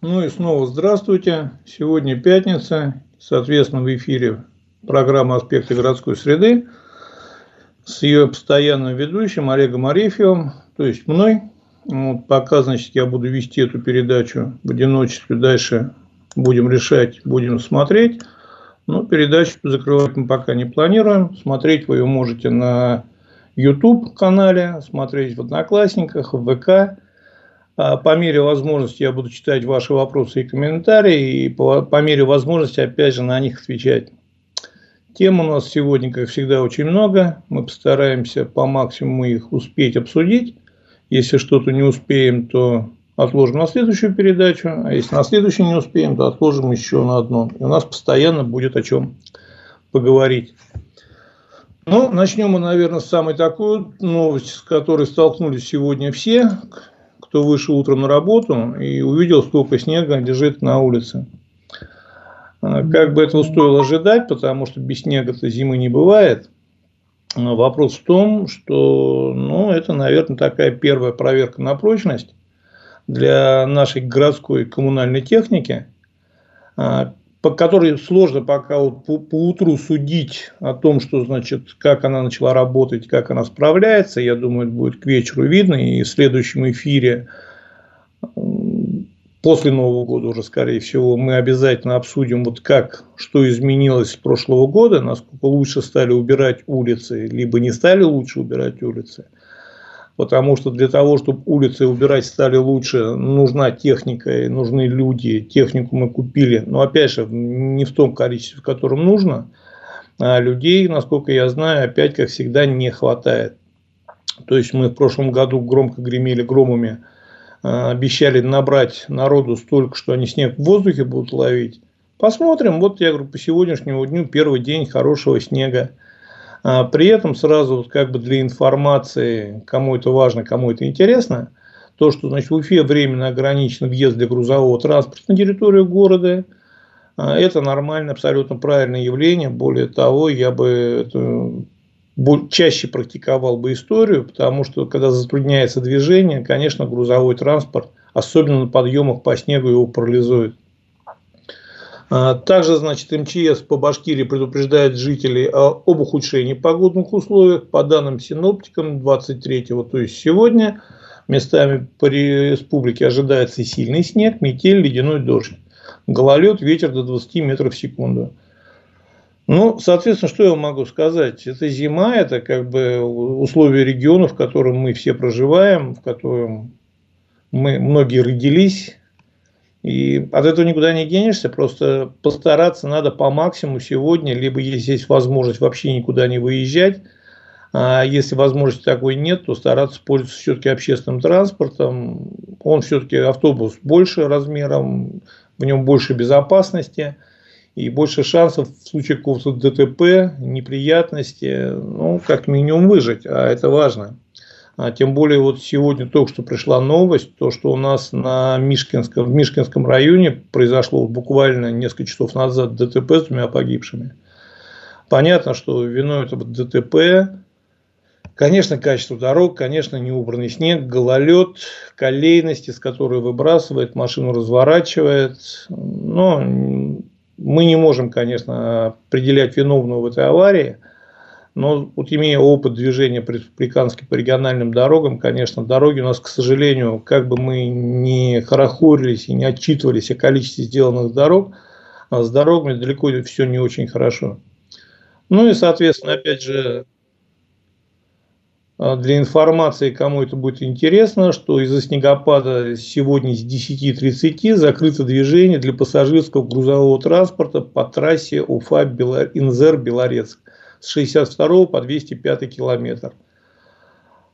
Ну и снова здравствуйте. Сегодня пятница, соответственно, в эфире программа «Аспекты городской среды» с ее постоянным ведущим Олегом Арефьевым, то есть мной. Вот, пока, значит, я буду вести эту передачу в одиночестве, дальше будем решать, будем смотреть. Но передачу закрывать мы пока не планируем. Смотреть вы ее можете на YouTube-канале, смотреть в Одноклассниках, в ВК. А по мере возможности я буду читать ваши вопросы и комментарии, и по, по мере возможности, опять же, на них отвечать. Тем у нас сегодня, как всегда, очень много. Мы постараемся по максимуму их успеть обсудить. Если что-то не успеем, то отложим на следующую передачу. А если на следующую не успеем, то отложим еще на одну. И у нас постоянно будет о чем поговорить. Ну, начнем мы, наверное, с самой такой новости, с которой столкнулись сегодня все кто вышел утром на работу и увидел, сколько снега лежит на улице. А, как бы этого стоило ожидать, потому что без снега-то зимы не бывает. Вопрос в том, что ну, это, наверное, такая первая проверка на прочность для нашей городской коммунальной техники, а, по которой сложно пока вот по, по утру судить о том, что значит, как она начала работать, как она справляется. Я думаю, это будет к вечеру видно. И в следующем эфире после Нового года уже, скорее всего, мы обязательно обсудим, вот как, что изменилось с прошлого года, насколько лучше стали убирать улицы, либо не стали лучше убирать улицы потому что для того, чтобы улицы убирать стали лучше, нужна техника, нужны люди. Технику мы купили, но опять же, не в том количестве, в котором нужно. А людей, насколько я знаю, опять, как всегда, не хватает. То есть мы в прошлом году громко гремели громами, а, обещали набрать народу столько, что они снег в воздухе будут ловить. Посмотрим. Вот я говорю, по сегодняшнему дню первый день хорошего снега. А при этом сразу как бы для информации, кому это важно, кому это интересно, то, что значит, в Уфе временно ограничен въезд для грузового транспорта на территорию города, а, это нормально, абсолютно правильное явление. Более того, я бы это чаще практиковал бы историю, потому что когда затрудняется движение, конечно, грузовой транспорт, особенно на подъемах по снегу, его парализует. А, также, значит, МЧС по Башкирии предупреждает жителей об ухудшении погодных условий. По данным синоптикам, 23-го, то есть сегодня, местами по республике ожидается сильный снег, метель, ледяной дождь. Гололед, ветер до 20 метров в секунду. Ну, соответственно, что я могу сказать? Это зима, это как бы условия региона, в котором мы все проживаем, в котором мы многие родились, и от этого никуда не денешься, просто постараться надо по максимуму сегодня, либо если есть возможность вообще никуда не выезжать, а если возможности такой нет, то стараться пользоваться все-таки общественным транспортом. Он все-таки автобус больше размером, в нем больше безопасности и больше шансов в случае какого-то ДТП, неприятности, ну, как минимум выжить, а это важно. А тем более вот сегодня только что пришла новость, то что у нас на Мишкинском, в Мишкинском районе произошло буквально несколько часов назад ДТП с двумя погибшими. Понятно, что виной этого ДТП, конечно, качество дорог, конечно, неубранный снег, гололед, колейности, с которой выбрасывает, машину разворачивает. Но мы не можем, конечно, определять виновного в этой аварии – но вот имея опыт движения по республиканским по региональным дорогам, конечно, дороги у нас, к сожалению, как бы мы не хорохорились и не отчитывались о количестве сделанных дорог, а с дорогами далеко все не очень хорошо. Ну и, соответственно, опять же, а, для информации, кому это будет интересно, что из-за снегопада сегодня с 10.30 закрыто движение для пассажирского грузового транспорта по трассе Уфа-Инзер-Белорецк с 62 по 205 километр.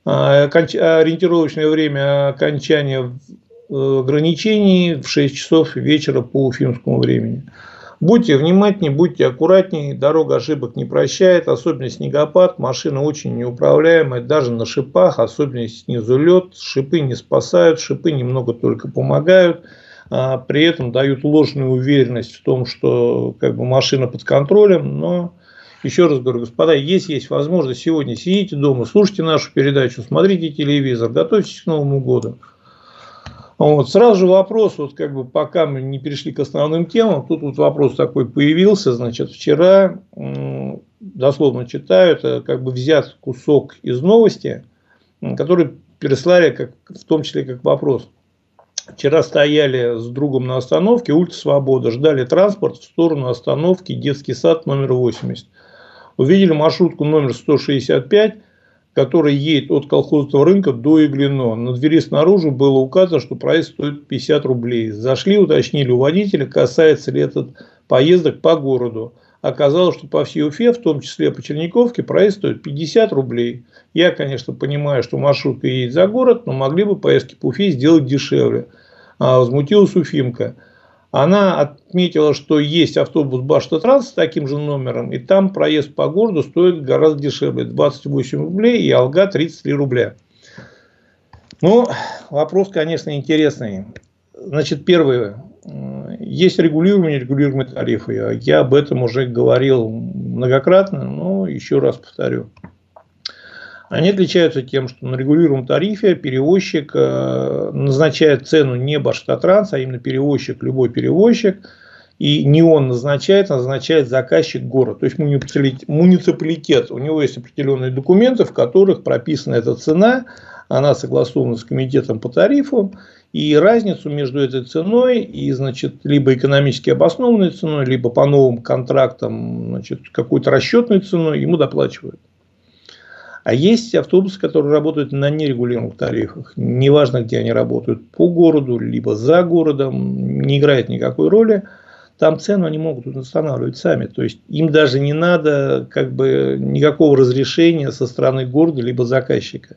А, ориентировочное время окончания э, ограничений в 6 часов вечера по уфимскому времени. Будьте внимательнее, будьте аккуратнее, дорога ошибок не прощает, особенно снегопад, машина очень неуправляемая, даже на шипах, особенно снизу лед, шипы не спасают, шипы немного только помогают, а при этом дают ложную уверенность в том, что как бы, машина под контролем, но еще раз говорю, господа, если есть возможность сегодня сидите дома, слушайте нашу передачу, смотрите телевизор, готовьтесь к Новому году. Вот, сразу же вопрос, вот как бы пока мы не перешли к основным темам, тут вот вопрос такой появился, значит, вчера, дословно читаю, это как бы взят кусок из новости, который переслали как, в том числе как вопрос. Вчера стояли с другом на остановке, улица Свобода, ждали транспорт в сторону остановки детский сад номер 80. Увидели маршрутку номер 165, который едет от колхозного рынка до Иглино. На двери снаружи было указано, что проезд стоит 50 рублей. Зашли, уточнили у водителя, касается ли этот поездок по городу. Оказалось, что по всей Уфе, в том числе по Черниковке, проезд стоит 50 рублей. Я, конечно, понимаю, что маршрутка едет за город, но могли бы поездки по Уфе сделать дешевле. А возмутилась Уфимка. Она отметила, что есть автобус Башта-Транс с таким же номером, и там проезд по городу стоит гораздо дешевле. 28 рублей и Алга 33 рубля. Ну, вопрос, конечно, интересный. Значит, первое. Есть регулируемые регулируемые тарифы. Я об этом уже говорил многократно, но еще раз повторю. Они отличаются тем, что на регулируемом тарифе перевозчик э, назначает цену не Башкатранс, а именно перевозчик, любой перевозчик. И не он назначает, а назначает заказчик город, то есть муниципалитет. У него есть определенные документы, в которых прописана эта цена, она согласована с комитетом по тарифу, и разницу между этой ценой и, значит, либо экономически обоснованной ценой, либо по новым контрактам, значит, какой-то расчетной ценой ему доплачивают. А есть автобусы, которые работают на нерегулируемых тарифах. Неважно, где они работают, по городу, либо за городом, не играет никакой роли. Там цену они могут устанавливать сами. То есть им даже не надо как бы, никакого разрешения со стороны города, либо заказчика.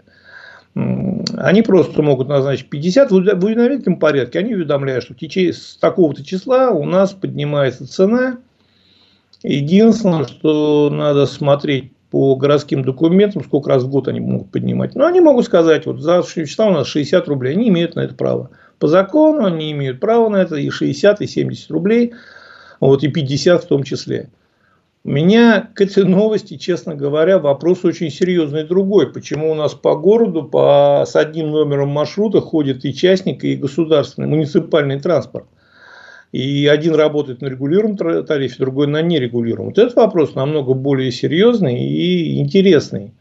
Они просто могут назначить 50 в уведомительном порядке. Они уведомляют, что в течение с такого-то числа у нас поднимается цена. Единственное, что надо смотреть по городским документам, сколько раз в год они могут поднимать. Но они могут сказать, вот за числа у нас 60 рублей, они имеют на это право. По закону они имеют право на это и 60, и 70 рублей, вот, и 50 в том числе. У меня к этой новости, честно говоря, вопрос очень серьезный другой. Почему у нас по городу по, с одним номером маршрута ходит и частник, и государственный, муниципальный транспорт? И один работает на регулируемом тарифе, другой на нерегулируемом. Вот этот вопрос намного более серьезный и интересный.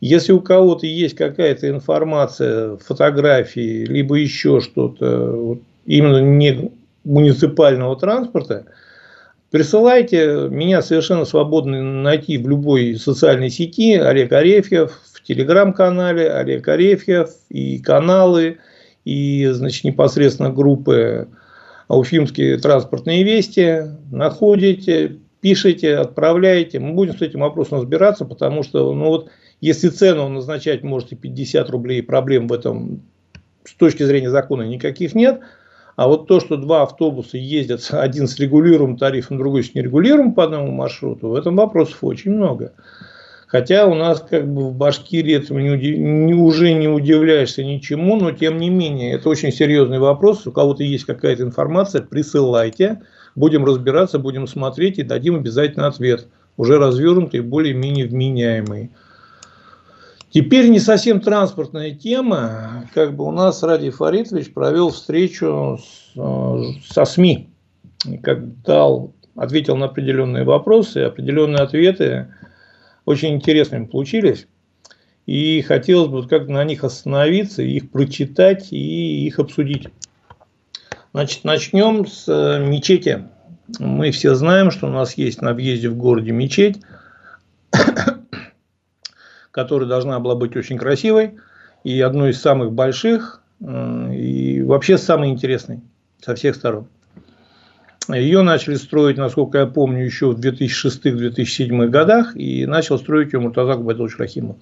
Если у кого-то есть какая-то информация, фотографии, либо еще что-то, именно не муниципального транспорта, присылайте. Меня совершенно свободно найти в любой социальной сети. Олег Арефьев в телеграм-канале, Олег Арефьев и каналы, и значит, непосредственно группы уфимские транспортные вести, находите, пишите, отправляете. Мы будем с этим вопросом разбираться, потому что, ну вот, если цену назначать можете 50 рублей, проблем в этом с точки зрения закона никаких нет. А вот то, что два автобуса ездят, один с регулируемым тарифом, другой с нерегулируемым по одному маршруту, в этом вопросов очень много. Хотя у нас как бы в Башкирии этому не, не, уже не удивляешься ничему, но тем не менее, это очень серьезный вопрос. У кого-то есть какая-то информация, присылайте. Будем разбираться, будем смотреть и дадим обязательно ответ. Уже развернутый, более-менее вменяемый. Теперь не совсем транспортная тема. Как бы у нас Ради Фаритович провел встречу с, со СМИ. Как дал, ответил на определенные вопросы, определенные ответы очень интересными получились. И хотелось бы как на них остановиться, их прочитать и их обсудить. Значит, начнем с э, мечети. Мы все знаем, что у нас есть на въезде в городе мечеть, которая должна была быть очень красивой и одной из самых больших, э, и вообще самой интересной со всех сторон. Ее начали строить, насколько я помню, еще в 2006-2007 годах, и начал строить ее Муртазак Байдович Рахимов.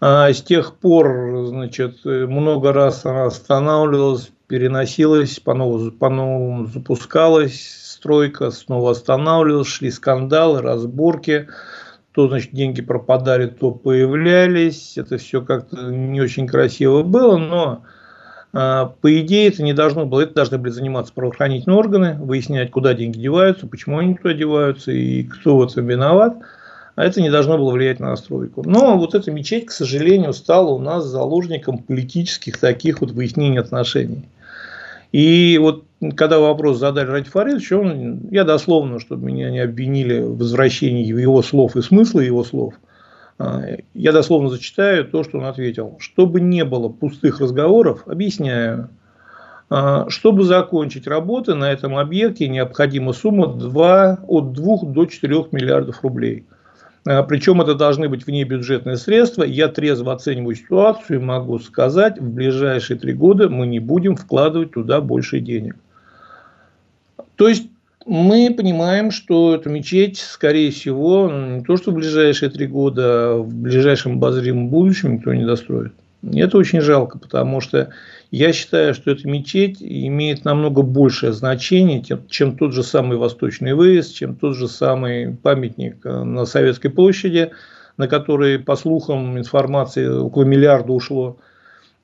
А с тех пор, значит, много раз она останавливалась, переносилась, по-новому, по-новому запускалась стройка, снова останавливалась, шли скандалы, разборки, то, значит, деньги пропадали, то появлялись, это все как-то не очень красиво было, но по идее, это не должно было, это должны были заниматься правоохранительные органы, выяснять, куда деньги деваются, почему они туда деваются и кто в этом виноват. а это не должно было влиять на настройку. Но вот эта мечеть, к сожалению, стала у нас заложником политических таких вот выяснений отношений. И вот когда вопрос задали Ради Фаридовичу, он, я дословно, чтобы меня не обвинили в возвращении его слов и смысла его слов, а, я дословно зачитаю то, что он ответил. Чтобы не было пустых разговоров, объясняю. А, чтобы закончить работы на этом объекте, необходима сумма 2, от 2 до 4 миллиардов рублей. А, Причем это должны быть внебюджетные средства. Я трезво оцениваю ситуацию и могу сказать, в ближайшие три года мы не будем вкладывать туда больше денег. То есть мы понимаем, что эту мечеть, скорее всего, не то что в ближайшие три года, а в ближайшем обозримом будущем никто не достроит. Это очень жалко, потому что я считаю, что эта мечеть имеет намного большее значение, чем тот же самый Восточный выезд, чем тот же самый памятник э, на Советской площади, на который, по слухам, информации около миллиарда ушло.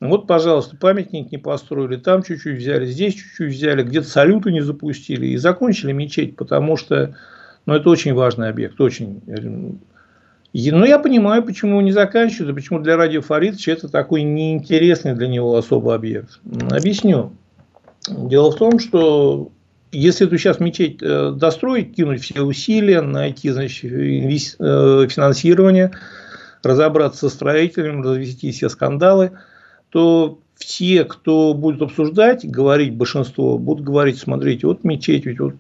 Вот, пожалуйста, памятник не построили, там чуть-чуть взяли, здесь чуть-чуть взяли, где-то салюты не запустили и закончили мечеть, потому что ну, это очень важный объект, очень. Но я понимаю, почему не заканчивают, и почему для Радио Фаридовича это такой неинтересный для него особый объект. Объясню. Дело в том, что если эту сейчас мечеть э, достроить, кинуть все усилия, найти значит, э, финансирование, разобраться со строителем, развести все скандалы – то все, кто будет обсуждать, говорить большинство, будут говорить, смотрите, вот мечеть, ведь вот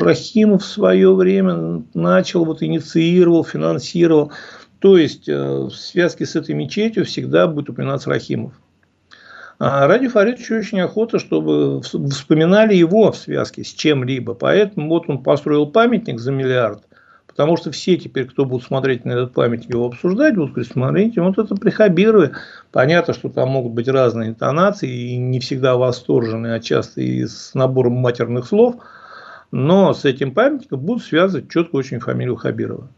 Рахимов в свое время начал, вот инициировал, финансировал. То есть, э, в связке с этой мечетью всегда будет упоминаться Рахимов. А Ради Фаридовичу очень охота, чтобы вспоминали его в связке с чем-либо. Поэтому вот он построил памятник за миллиард. Потому что все теперь, кто будут смотреть на этот памятник, его обсуждать, будут говорить, смотрите, вот это прихабиры. Понятно, что там могут быть разные интонации, и не всегда восторженные, а часто и с набором матерных слов. Но с этим памятником будут связывать четко очень фамилию Хабирова.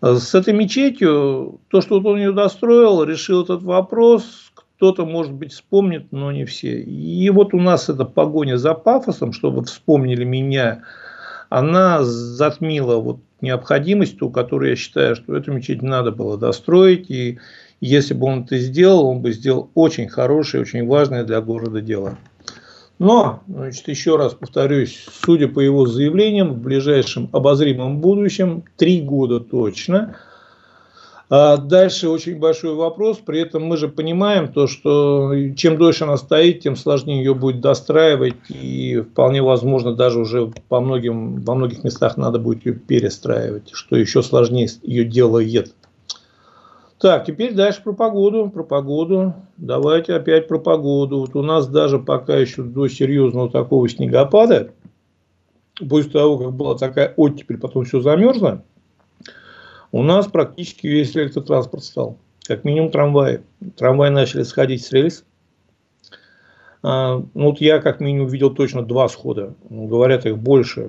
С этой мечетью, то, что вот он ее достроил, решил этот вопрос, кто-то, может быть, вспомнит, но не все. И вот у нас эта погоня за пафосом, чтобы вспомнили меня, она затмила вот необходимость, ту, которую я считаю, что эту мечеть надо было достроить. И если бы он это сделал, он бы сделал очень хорошее, очень важное для города дело. Но, значит, еще раз повторюсь, судя по его заявлениям, в ближайшем обозримом будущем, три года точно – дальше очень большой вопрос. При этом мы же понимаем то, что чем дольше она стоит, тем сложнее ее будет достраивать. И вполне возможно, даже уже по многим, во многих местах надо будет ее перестраивать, что еще сложнее ее делает. Так, теперь дальше про погоду. Про погоду. Давайте опять про погоду. Вот у нас даже пока еще до серьезного такого снегопада, после того, как была такая оттепель, потом все замерзло, у нас практически весь электротранспорт стал. Как минимум трамваи. Трамваи начали сходить с рельс. А, ну, вот я как минимум видел точно два схода. Ну, говорят, их больше.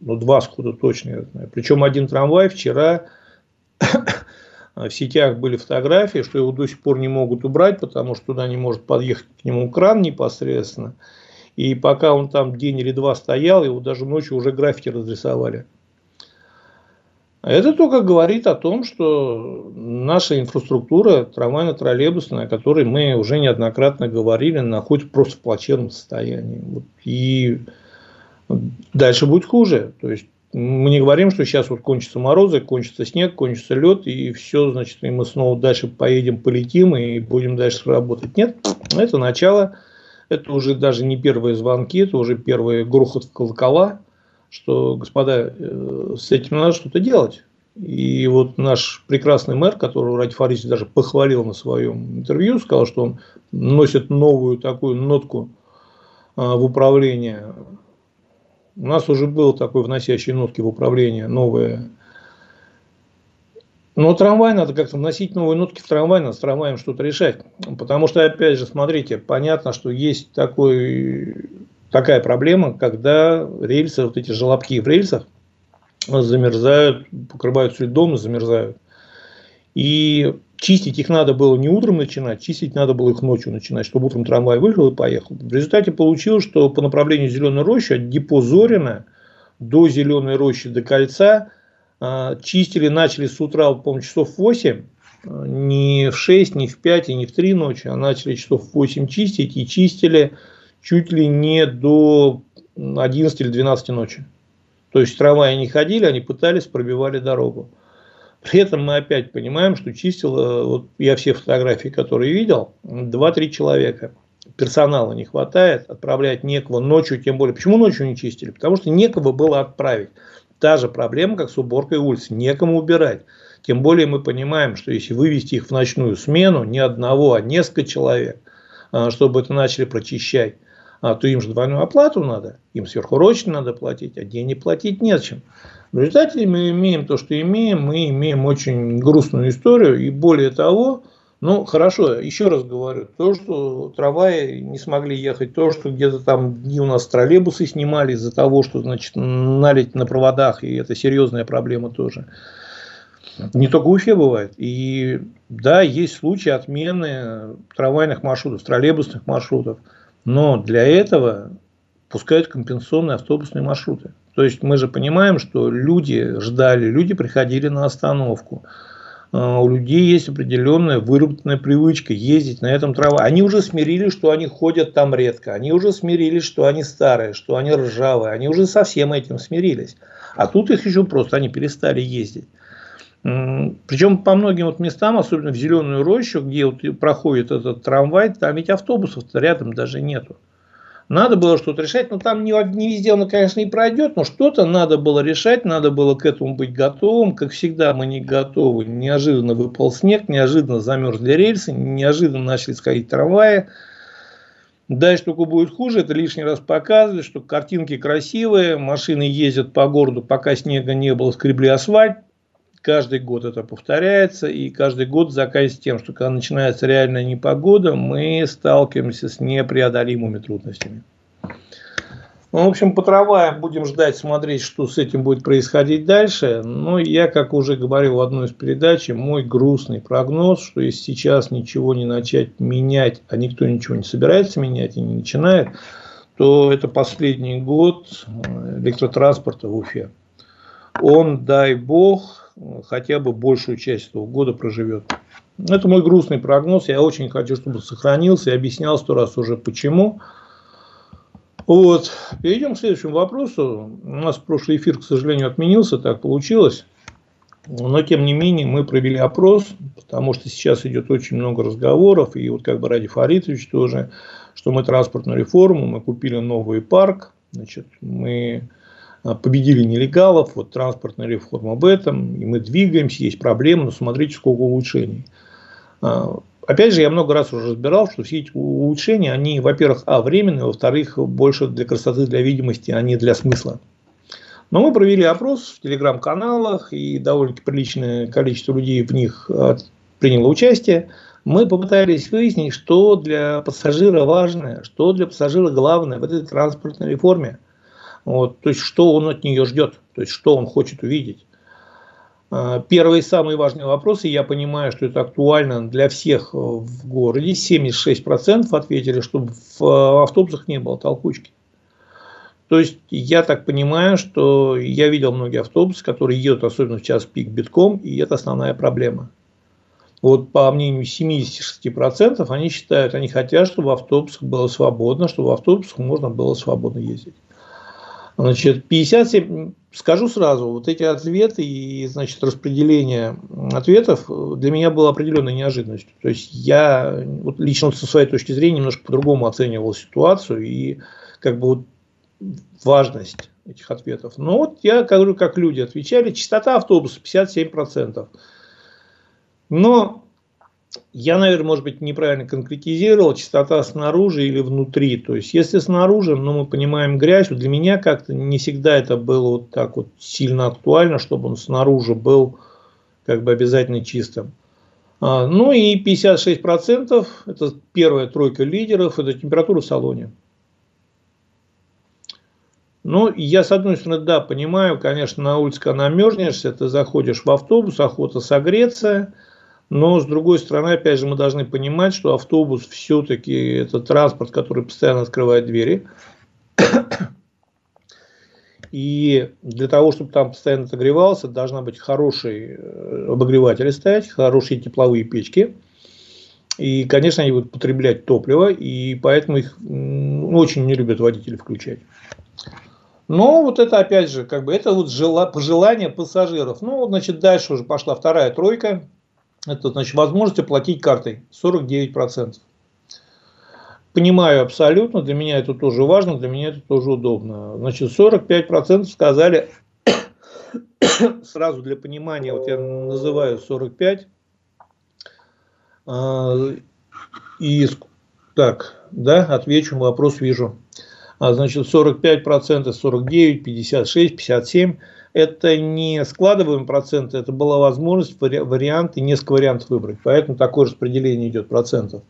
Но два схода точно я знаю. Причем один трамвай вчера в сетях были фотографии, что его до сих пор не могут убрать, потому что туда не может подъехать к нему кран непосредственно. И пока он там день или два стоял, его даже ночью уже граффити разрисовали. Это только говорит о том, что наша инфраструктура трамвайно-троллейбусная, о которой мы уже неоднократно говорили, находится просто в плачевном состоянии. И дальше будет хуже. То есть мы не говорим, что сейчас вот кончатся морозы, кончится снег, кончится лед, и все, значит, и мы снова дальше поедем, полетим и будем дальше работать. Нет, это начало, это уже даже не первые звонки, это уже первый грохот колокола – что, господа, э, с этим надо что-то делать. И вот наш прекрасный мэр, которого Ради Фарисович даже похвалил на своем интервью, сказал, что он носит новую такую нотку а, в управление. У нас уже был такой вносящий нотки в управление, новые. Но трамвай надо как-то вносить новые нотки в трамвай, надо с трамваем что-то решать. Потому что, опять же, смотрите, понятно, что есть такой такая проблема, когда рельсы, вот эти желобки в рельсах замерзают, покрываются льдом замерзают. И чистить их надо было не утром начинать, чистить надо было их ночью начинать, чтобы утром трамвай выехал и поехал. В результате получилось, что по направлению Зеленой рощи от депо Зорина до Зеленой рощи до кольца А, чистили, начали с утра, помню, часов 8, не в 6, не в 5 и не в 3 ночи, а начали часов в 8 чистить и чистили чуть ли не до 11 или 12 ночи. То есть трамваи не ходили, они пытались, пробивали дорогу. При этом мы опять понимаем, что чистило, вот я все фотографии, которые видел, 2-3 человека. Персонала не хватает, отправлять некого ночью, тем более. Почему ночью не чистили? Потому что некого было отправить. Та же проблема, как с уборкой улиц. Некому убирать. Тем более мы понимаем, что если вывести их в ночную смену, не одного, а несколько человек, а, чтобы это начали прочищать, а, то им же двойную оплату надо, им сверхурочно надо платить, а денег платить незачем. В результате мы имеем то, что имеем, мы имеем очень грустную историю, и более того, ну, хорошо, еще раз говорю, то, что трамваи не смогли ехать, то, что где-то там дни у нас троллейбусы снимали из-за того, что, значит, налить на проводах, и это серьезная проблема тоже. Не только в Уфе бывает. И да, есть случаи отмены трамвайных маршрутов, троллейбусных маршрутов. Но для этого пускают компенсационные автобусные маршруты. То есть мы же понимаем, что люди ждали, люди приходили на остановку. А, у людей есть определенная выработанная привычка ездить на этом трамвае. Они уже смирились, что они ходят там редко. Они уже смирились, что они старые, что они ржавые. Они уже со всем этим смирились. А тут их еще просто, они перестали ездить. Причем по многим вот местам, особенно в Зеленую рощу, где вот проходит этот трамвай, там ведь автобусов рядом даже нету. Надо было что-то решать, но там не, не везде он, конечно, и пройдет, но что-то надо было решать, надо было к этому быть готовым. Как всегда, мы не готовы. Неожиданно выпал снег, неожиданно замерзли рельсы, неожиданно начали сходить трамваи. Дальше только будет хуже, это лишний раз показывает, что картинки красивые, машины ездят по городу, пока снега не было, скребли асфальт, Каждый год это повторяется, и каждый год заканчивается тем, что когда начинается реальная непогода, мы сталкиваемся с непреодолимыми трудностями. Ну, в общем, по трамваям будем ждать, смотреть, что с этим будет происходить дальше. Но я, как уже говорил в одной из передач, мой грустный прогноз, что если сейчас ничего не начать менять, а никто ничего не собирается менять и не начинает, то это последний год электротранспорта в Уфе. Он, дай бог, хотя бы большую часть этого года проживет. Это мой грустный прогноз. Я очень хочу, чтобы сохранился. Я объяснял сто раз уже почему. Вот. Перейдем к следующему вопросу. У нас прошлый эфир, к сожалению, отменился, так получилось. Но, тем не менее, мы провели опрос, потому что сейчас идет очень много разговоров, и вот как бы Ради Фаритович тоже, что мы транспортную реформу, мы купили новый парк, значит, мы победили нелегалов, вот транспортная реформа об этом, и мы двигаемся, есть проблемы, но смотрите, сколько улучшений. А, опять же, я много раз уже разбирал, что все эти улучшения, они, во-первых, а, временные, во-вторых, больше для красоты, для видимости, а не для смысла. Но мы провели опрос в телеграм-каналах, и довольно приличное количество людей в них а, приняло участие. Мы попытались выяснить, что для пассажира важное, что для пассажира главное в этой транспортной реформе – вот, то есть, что он от нее ждет, то есть, что он хочет увидеть. А, первый и самый важный вопрос, и я понимаю, что это актуально для всех в городе. 76% ответили, что в автобусах не было толкучки. То есть, я так понимаю, что я видел многие автобусы, которые едут, особенно в час пик, битком, и это основная проблема. Вот по мнению 76%, они считают, они хотят, чтобы в автобусах было свободно, чтобы в автобусах можно было свободно ездить. Значит, 57, скажу сразу, вот эти ответы и, значит, распределение ответов для меня было определенной неожиданностью. То есть, я вот лично со своей точки зрения немножко по-другому оценивал ситуацию и как бы вот важность этих ответов. Но вот я говорю, как люди отвечали, частота автобуса 57%. Но я, наверное, может быть, неправильно конкретизировал, частота снаружи или внутри. То есть, если снаружи, ну, мы понимаем грязь, для меня как-то не всегда это было вот так вот сильно актуально, чтобы он снаружи был как бы обязательно чистым. А, ну и 56% это первая тройка лидеров, это температура в салоне. Ну, я, с одной стороны, да, понимаю, конечно, на улице, когда намерзнешься, ты заходишь в автобус, охота согреться – но, с другой стороны, опять же, мы должны понимать, что автобус все-таки это транспорт, который постоянно открывает двери. И для того, чтобы там постоянно отогревался, должна быть хороший э, обогреватель стоять, хорошие тепловые печки. И, конечно, они будут потреблять топливо, и поэтому их очень не любят водители включать. Но вот это опять же, как бы это вот пожелание пассажиров. Ну, значит, дальше уже пошла вторая тройка. Это значит возможность оплатить картой 49%. Понимаю абсолютно, для меня это тоже важно, для меня это тоже удобно. Значит, 45% сказали, сразу для понимания, вот я называю 45, а, и так, да, отвечу, вопрос вижу. А, значит, 45%, 49, 56, 57 это не складываем проценты, это была возможность варианты, несколько вариантов выбрать. Поэтому такое распределение идет процентов.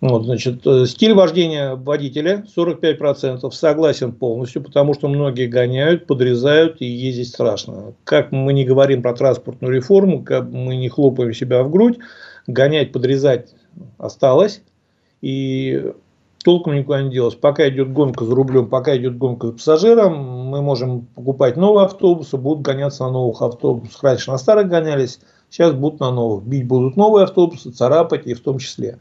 Вот, значит, э, стиль вождения водителя 45% согласен полностью, потому что многие гоняют, подрезают и ездить страшно. Как мы не говорим про транспортную реформу, как мы не хлопаем себя в грудь, гонять, подрезать осталось. И толком никуда не делось. Пока идет гонка за рублем, пока идет гонка за пассажиром, мы можем покупать новые автобусы, будут гоняться на новых автобусах. Раньше на старых гонялись, сейчас будут на новых. Бить будут новые автобусы, царапать и в том числе.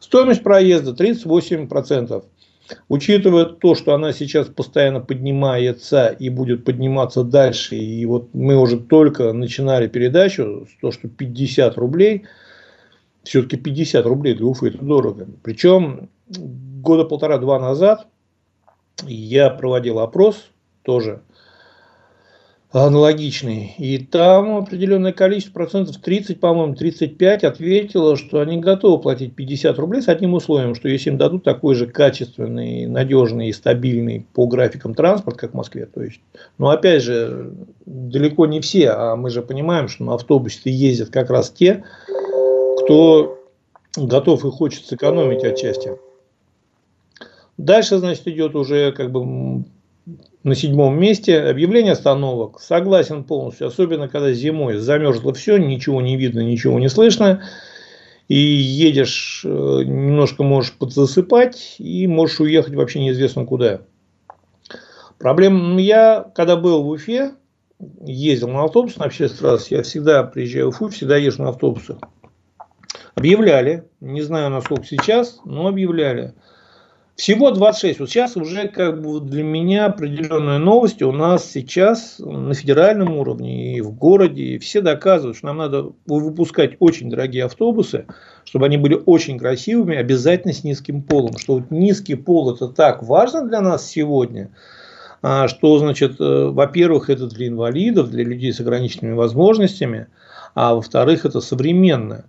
Стоимость проезда 38%. Учитывая то, что она сейчас постоянно поднимается и будет подниматься дальше, и вот мы уже только начинали передачу, то, что 50 рублей, все-таки 50 рублей для Уфы это дорого. Причем года полтора-два назад я проводил опрос тоже аналогичный. И там определенное количество процентов, 30, по-моему, 35 ответило, что они готовы платить 50 рублей с одним условием, что если им дадут такой же качественный, надежный и стабильный по графикам транспорт, как в Москве. То есть, но опять же, далеко не все, а мы же понимаем, что на автобусе ездят как раз те, кто готов и хочет сэкономить отчасти. Дальше, значит, идет уже как бы на седьмом месте объявление остановок. Согласен полностью, особенно когда зимой замерзло все, ничего не видно, ничего не слышно. И едешь, э, немножко можешь подзасыпать и можешь уехать вообще неизвестно куда. Проблема, ну, я когда был в Уфе, ездил на автобус на общественный раз, я всегда приезжаю в Уфу, всегда езжу на автобусах. Объявляли, не знаю насколько сейчас, но объявляли – всего 26. Вот сейчас уже как бы для меня определенная новость. У нас сейчас на федеральном уровне и в городе все доказывают, что нам надо выпускать очень дорогие автобусы, чтобы они были очень красивыми, обязательно с низким полом. Что вот низкий пол это так важно для нас сегодня, а, что значит, э, во-первых, это для инвалидов, для людей с ограниченными возможностями, а во-вторых, это современное.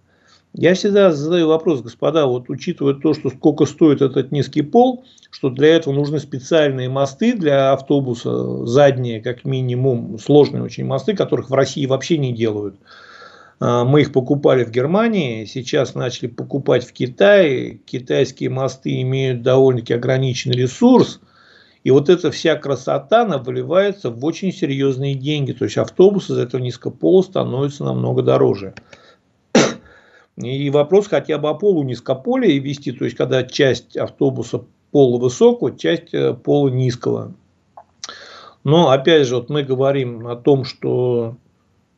Я всегда задаю вопрос, господа, вот учитывая то, что сколько стоит этот низкий пол, что для этого нужны специальные мосты для автобуса, задние как минимум, сложные очень мосты, которых в России вообще не делают. А, мы их покупали в Германии, сейчас начали покупать в Китае. Китайские мосты имеют довольно-таки ограниченный ресурс. И вот эта вся красота, она выливается в очень серьезные деньги. То есть автобус из этого низкопола становится намного дороже. И вопрос хотя бы о полу низкополе вести, то есть когда часть автобуса пола высокого, часть э, пола низкого. Но опять же, вот мы говорим о том, что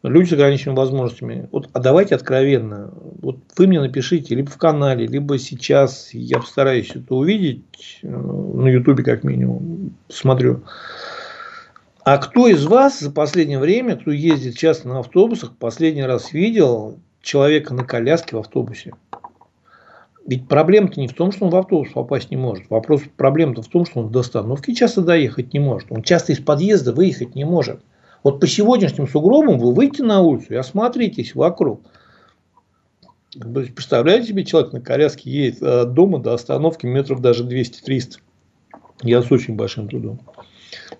люди с ограниченными возможностями. Вот, а давайте откровенно. Вот вы мне напишите либо в канале, либо сейчас. Я постараюсь это увидеть э, на Ютубе как минимум. Смотрю. А кто из вас за последнее время, кто ездит часто на автобусах, последний раз видел человека на коляске в автобусе. Ведь проблема-то не в том, что он в автобус попасть не может. Вопрос проблема-то в том, что он до остановки часто доехать не может. Он часто из подъезда выехать не может. Вот по сегодняшним сугробам вы выйдете на улицу и осмотритесь вокруг. Представляете себе, человек на коляске едет от дома до остановки метров даже 200-300. Я с очень большим трудом.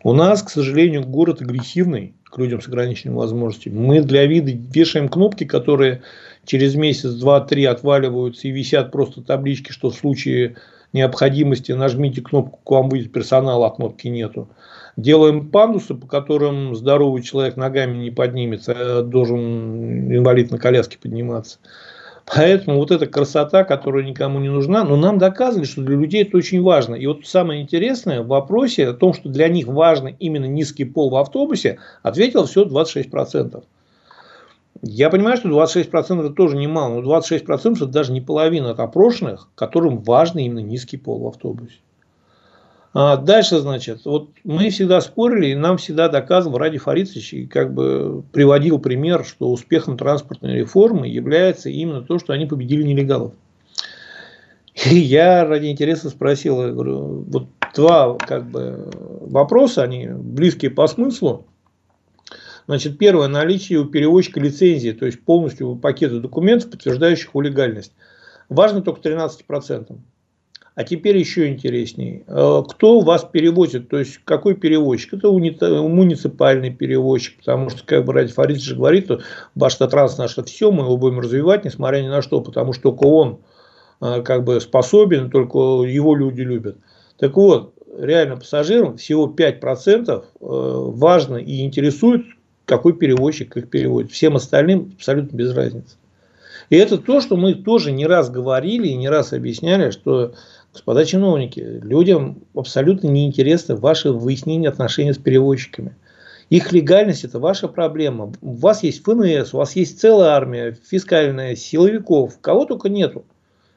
У нас, к сожалению, город агрессивный к людям с ограниченными возможностями. Мы для вида вешаем кнопки, которые через месяц, два, три отваливаются и висят просто таблички, что в случае необходимости нажмите кнопку, к вам будет персонал, а кнопки нету. Делаем пандусы, по которым здоровый человек ногами не поднимется, а должен инвалид на коляске подниматься. Поэтому вот эта красота, которая никому не нужна, но нам доказывали, что для людей это очень важно. И вот самое интересное в вопросе о том, что для них важно именно низкий пол в автобусе, ответило всего 26%. Я понимаю, что 26% это тоже немало, но 26% это даже не половина от опрошенных, которым важно именно низкий пол в автобусе. А дальше, значит, вот мы всегда спорили, и нам всегда доказывал Ради Фаридович, и как бы приводил пример, что успехом транспортной реформы является именно то, что они победили нелегалов. И я ради интереса спросил, я говорю, вот два как бы, вопроса, они близкие по смыслу. Значит, первое, наличие у перевозчика лицензии, то есть полностью пакета документов, подтверждающих его легальность. Важно только 13%. А теперь еще интереснее. Э, кто вас перевозит? То есть, какой перевозчик? Это муниципальный перевозчик, потому что, как бы Ради Фарид же говорит, что Баштатранс наше все, мы его будем развивать, несмотря ни на что, потому что только он э, как бы способен, только его люди любят. Так вот, реально пассажирам всего 5% э, важно и интересует, какой перевозчик их переводит. Всем остальным абсолютно без разницы. И это то, что мы тоже не раз говорили и не раз объясняли, что Господа чиновники, людям абсолютно неинтересно ваше выяснение отношений с перевозчиками. Их легальность – это ваша проблема. У вас есть ФНС, у вас есть целая армия, фискальная, силовиков, кого только нету.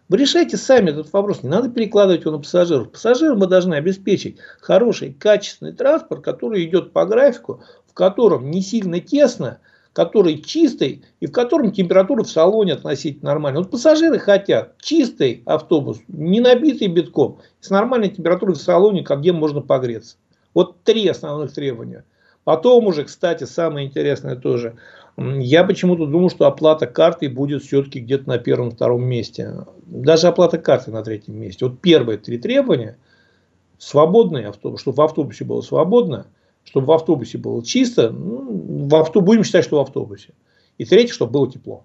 Вы решайте сами этот вопрос, не надо перекладывать его на пассажиров. Пассажирам мы должны обеспечить хороший, качественный транспорт, который идет по графику, в котором не сильно тесно, который чистый и в котором температура в салоне относительно нормальная. Вот пассажиры хотят чистый автобус, не набитый битком, с нормальной температурой в салоне, как где можно погреться. Вот три основных требования. Потом уже, кстати, самое интересное тоже. Я почему-то думал, что оплата картой будет все-таки где-то на первом-втором месте. Даже оплата карты на третьем месте. Вот первые три требования. Свободный автобус, чтобы в автобусе было свободно – чтобы в автобусе было чисто, ну, в авто, будем считать, что в автобусе. И третье, чтобы было тепло.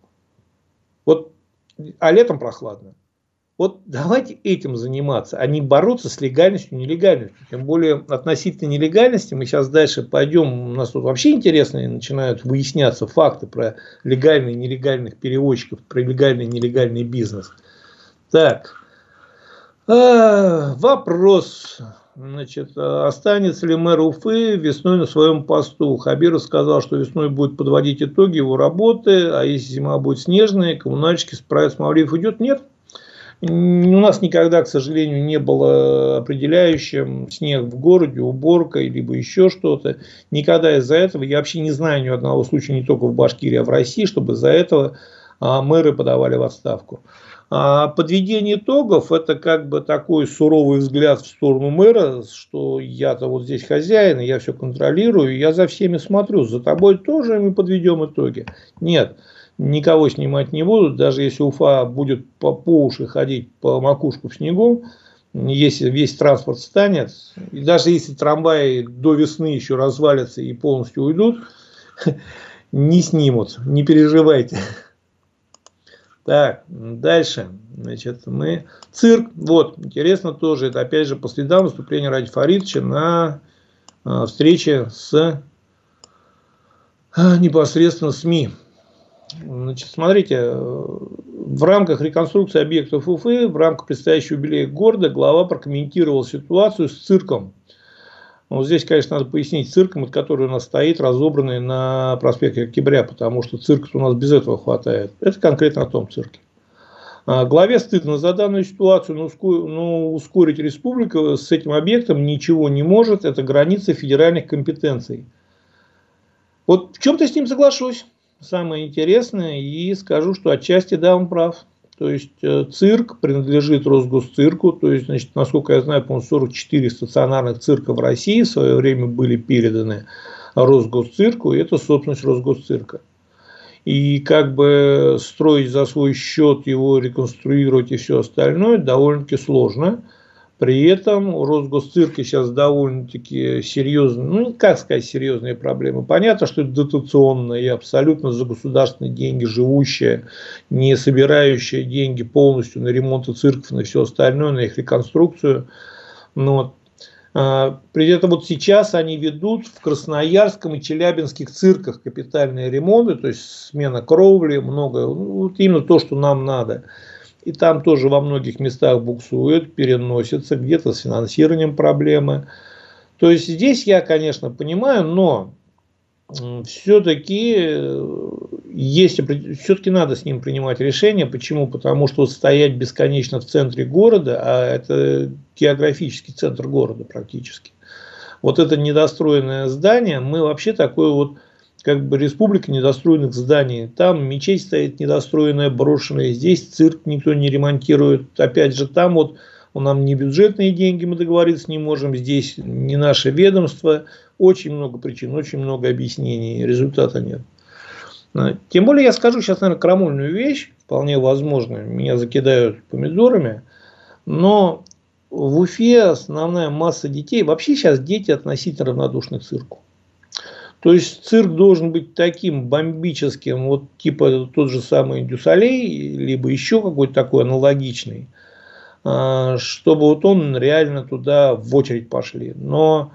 Вот, а летом прохладно. Вот давайте этим заниматься, а не бороться с легальностью нелегальностью. Тем более относительно нелегальности мы сейчас дальше пойдем. У нас тут вообще интересные начинают выясняться факты про легальный и нелегальных перевозчиков, про легальный и нелегальный бизнес. Так, а, вопрос Значит, э, останется ли мэр Уфы весной на своем посту? Хабиров сказал, что весной будет подводить итоги его работы, а если зима будет снежная, коммунальщики справятся, Мавлиев уйдет? Нет. У нас никогда, к сожалению, не было определяющим снег в городе, уборка, либо еще что-то. Никогда из-за этого, я вообще не знаю ни одного случая, не только в Башкирии, а в России, чтобы из-за этого а, мэры подавали в отставку. А подведение итогов – это как бы такой суровый взгляд в сторону мэра, что я-то вот здесь хозяин, я все контролирую, я за всеми смотрю, за тобой тоже мы подведем итоги. Нет, никого снимать не будут, даже если Уфа будет по, по уши ходить по макушку в снегу, если весь транспорт станет, и даже если трамваи до весны еще развалятся и полностью уйдут, не снимут, не переживайте. Так, дальше. Значит, мы... Цирк. Вот, интересно тоже. Это опять же по следам выступления Ради Фаридовича на э, встрече с э, непосредственно СМИ. Значит, смотрите, в рамках реконструкции объектов Уфы, в рамках предстоящего юбилея города, глава прокомментировал ситуацию с цирком вот здесь, конечно, надо пояснить цирком, от которого у нас стоит, разобранный на проспекте Октября, потому что цирка у нас без этого хватает. Это конкретно о том цирке. А, главе стыдно за данную ситуацию, но, но ускорить республика с этим объектом ничего не может. Это граница федеральных компетенций. Вот в чем-то с ним соглашусь. Самое интересное, и скажу, что отчасти да, он прав. То есть э, цирк принадлежит Росгосцирку, то есть, значит, насколько я знаю, по-моему, 44 стационарных цирка в России в свое время были переданы Росгосцирку, и это собственность Росгосцирка. И как бы строить за свой счет его, реконструировать и все остальное довольно-таки сложно. При этом у Росгосцирка сейчас довольно-таки серьезные, ну, как сказать, серьезные проблемы. Понятно, что это дотационная и абсолютно за государственные деньги живущая, не собирающая деньги полностью на ремонт цирков, на все остальное, на их реконструкцию. Но А, при этом вот сейчас они ведут в Красноярском и Челябинских цирках капитальные ремонты, то есть смена кровли, много, ну, вот именно то, что нам надо. И там тоже во многих местах буксует, переносится, где-то с финансированием проблемы. То есть здесь я, конечно, понимаю, но все-таки э, есть, все-таки надо с ним принимать решение. Почему? Потому что стоять бесконечно в центре города, а это географический центр города практически. Вот это недостроенное здание, мы вообще такое вот, как бы республика недостроенных зданий. Там мечеть стоит недостроенная, брошенная, здесь цирк никто не ремонтирует. Опять же, там вот нам не бюджетные деньги, мы договориться не можем, здесь не наше ведомство. Очень много причин, очень много объяснений, результата нет. А, тем более я скажу сейчас, наверное, крамольную вещь, вполне возможно, меня закидают помидорами, но в Уфе основная масса детей, вообще сейчас дети относительно равнодушны к цирку. То есть цирк должен быть таким бомбическим, вот типа тот же самый Дюсалей, либо еще какой-то такой аналогичный, а, чтобы вот он реально туда в очередь пошли. Но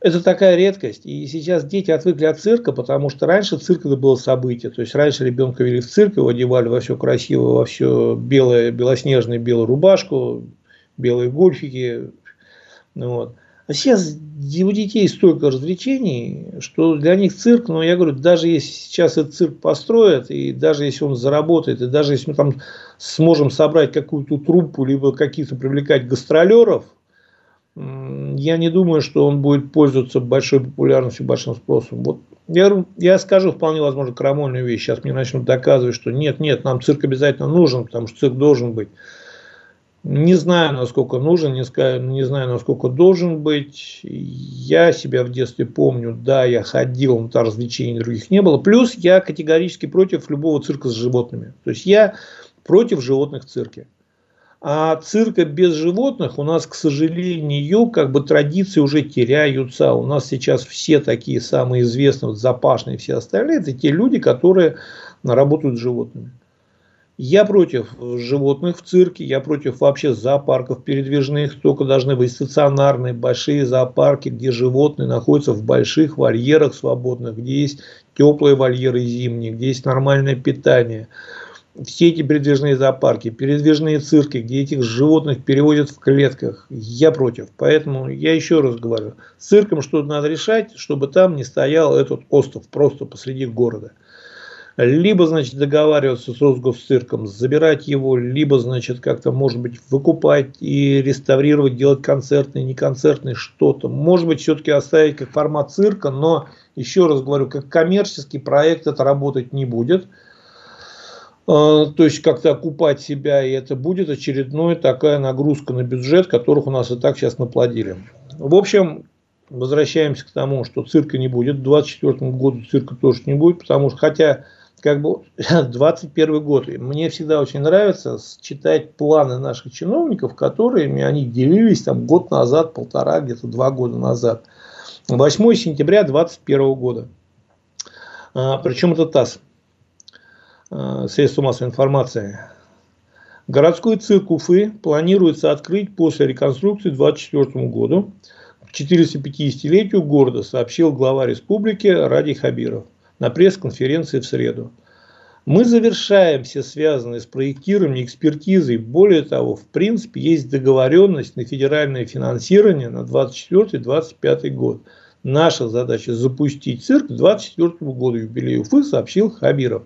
это такая редкость. И сейчас дети отвыкли от цирка, потому что раньше цирк это было событие. То есть раньше ребенка вели в цирк, его одевали во все красиво, во все белое, белоснежное, белую рубашку, белые гольфики. Вот. А сейчас у детей столько развлечений, что для них цирк, но ну, я говорю, даже если сейчас этот цирк построят, и даже если он заработает, и даже если мы там сможем собрать какую-то труппу, либо каких-то привлекать гастролеров – я не думаю, что он будет пользоваться большой популярностью, большим спросом. Вот я, я скажу вполне возможно крамольную вещь. Сейчас мне начнут доказывать, что нет, нет, нам цирк обязательно нужен, потому что цирк должен быть. Не знаю, насколько нужен, не, не знаю, насколько должен быть. Я себя в детстве помню, да, я ходил, но там развлечений других не было. Плюс я категорически против любого цирка с животными. То есть я против животных в цирке. А цирка без животных у нас, к сожалению, как бы традиции уже теряются. У нас сейчас все такие самые известные, вот запашные все остальные, это те люди, которые работают с животными. Я против животных в цирке, я против вообще зоопарков передвижных, только должны быть стационарные большие зоопарки, где животные находятся в больших вольерах свободных, где есть теплые вольеры зимние, где есть нормальное питание все эти передвижные зоопарки, передвижные цирки, где этих животных переводят в клетках, я против. Поэтому я еще раз говорю, с цирком что-то надо решать, чтобы там не стоял этот остров просто посреди города. Либо, значит, договариваться с Росгосцирком, забирать его, либо, значит, как-то, может быть, выкупать и реставрировать, делать концертный, не концертный, что-то. Может быть, все-таки оставить как формат цирка, но, еще раз говорю, как коммерческий проект это работать не будет – а, то есть как-то окупать себя, и это будет очередная такая нагрузка на бюджет, которых у нас и так сейчас наплодили. В общем, возвращаемся к тому, что цирка не будет, в 2024 году цирка тоже не будет, потому что, хотя, как бы, 21 год, мне всегда очень нравится читать планы наших чиновников, которыми они делились там год назад, полтора, где-то два года назад. 8 сентября 2021 года. А, причем это ТАСС. Э, средства массовой информации. Городской цирк Уфы планируется открыть после реконструкции к 2024 году. К 450-летию города сообщил глава республики Ради Хабиров на пресс-конференции в среду. Мы завершаем все связанные с проектированием, экспертизой. Более того, в принципе, есть договоренность на федеральное финансирование на 2024-2025 год. Наша задача запустить цирк к 2024 году юбилею Уфы, сообщил Хабиров.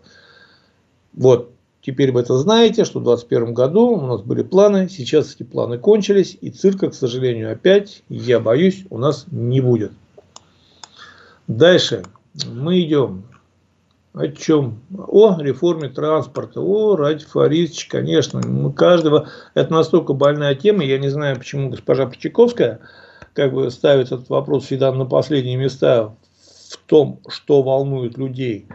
Вот, теперь вы это знаете, что в 2021 году у нас были планы, сейчас эти планы кончились, и цирка, к сожалению, опять, я боюсь, у нас не будет. Дальше мы идем. О чем? О реформе транспорта. О, Ради Фаридович, конечно. Мы каждого... Это настолько больная тема. Я не знаю, почему госпожа Причаковская как бы ставит этот вопрос всегда на последние места в том, что волнует людей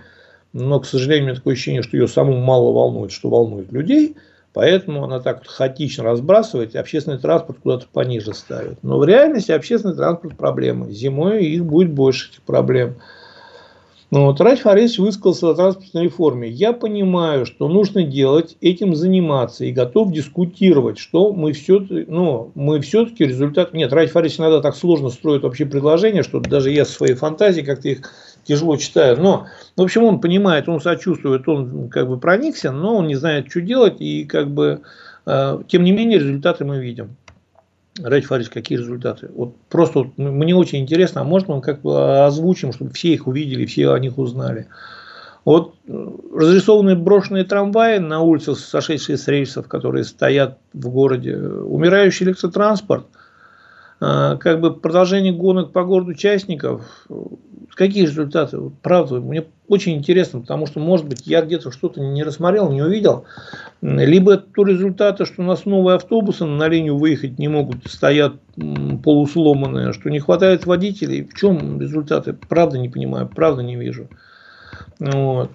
но, к сожалению, у меня такое ощущение, что ее саму мало волнует, что волнует людей, поэтому она так вот хаотично разбрасывает, общественный транспорт куда-то пониже ставит. Но в реальности общественный транспорт проблема. Зимой их будет больше, этих проблем. Ну, вот Ради Фарисович высказался о транспортной реформе. Я понимаю, что нужно делать, этим заниматься и готов дискутировать, что мы все, ну, мы все-таки результат... Нет, Ради Фарисович иногда так сложно строит вообще предложения, что даже я со своей фантазией как-то их тяжело читаю. Но, в общем, он понимает, он сочувствует, он как бы проникся, но он не знает, что делать. И как бы, э, тем не менее, результаты мы видим. Ради Фаридович, какие результаты? Вот просто вот, мне очень интересно, а можно мы как бы озвучим, чтобы все их увидели, все о них узнали. Вот э, разрисованные брошенные трамваи на улицах, сошедшие с рельсов, которые стоят в городе, умирающий электротранспорт, э, как бы продолжение гонок по городу участников, какие результаты? Правда, мне очень интересно, потому что, может быть, я где-то что-то не рассмотрел, не увидел. Либо то результаты, что у нас новые автобусы на линию выехать не могут, стоят полусломанные, что не хватает водителей. В чем результаты? Правда не понимаю, правда не вижу. Вот.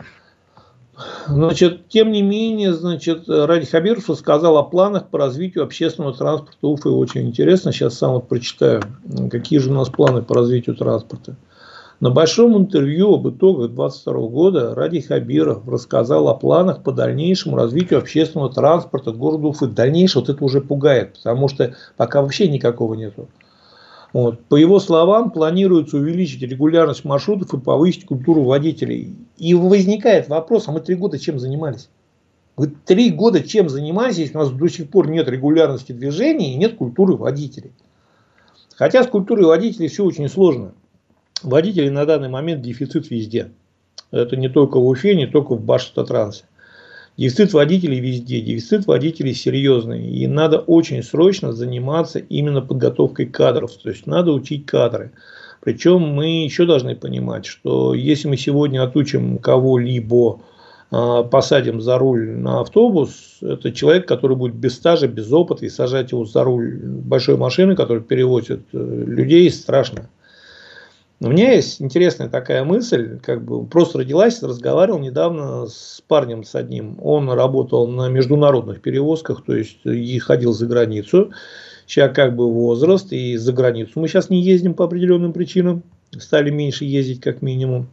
Значит, тем не менее, значит, Ради Хабиров рассказал о планах по развитию общественного транспорта Уфы. Очень интересно, сейчас сам вот прочитаю, какие же у нас планы по развитию транспорта. На большом интервью об итогах 2022 года Ради Хабиров рассказал о планах по дальнейшему развитию общественного транспорта города Уфы. Дальнейшее вот это уже пугает, потому что пока вообще никакого нету. Вот. По его словам, планируется увеличить регулярность маршрутов и повысить культуру водителей. И возникает вопрос, а мы три года чем занимались? Вы три года чем занимались, если у нас до сих пор нет регулярности движения и нет культуры водителей? Хотя с культурой водителей все очень сложно. Водителей на данный момент дефицит везде. Это не только в Уфе, не только в Башавтотрансе. Дефицит водителей везде, дефицит водителей серьезный. И надо очень срочно заниматься именно подготовкой кадров. То есть надо учить кадры. Причем мы еще должны понимать, что если мы сегодня отучим кого-либо, а, посадим за руль на автобус, это человек, который будет без стажа, без опыта, и сажать его за руль большой машины, которая перевозит э, людей, страшно. У меня есть интересная такая мысль, как бы просто родилась, разговаривал недавно с парнем с одним. Он работал на международных перевозках, то есть и ходил за границу. Сейчас как бы возраст и за границу. Мы сейчас не ездим по определенным причинам, стали меньше ездить как минимум.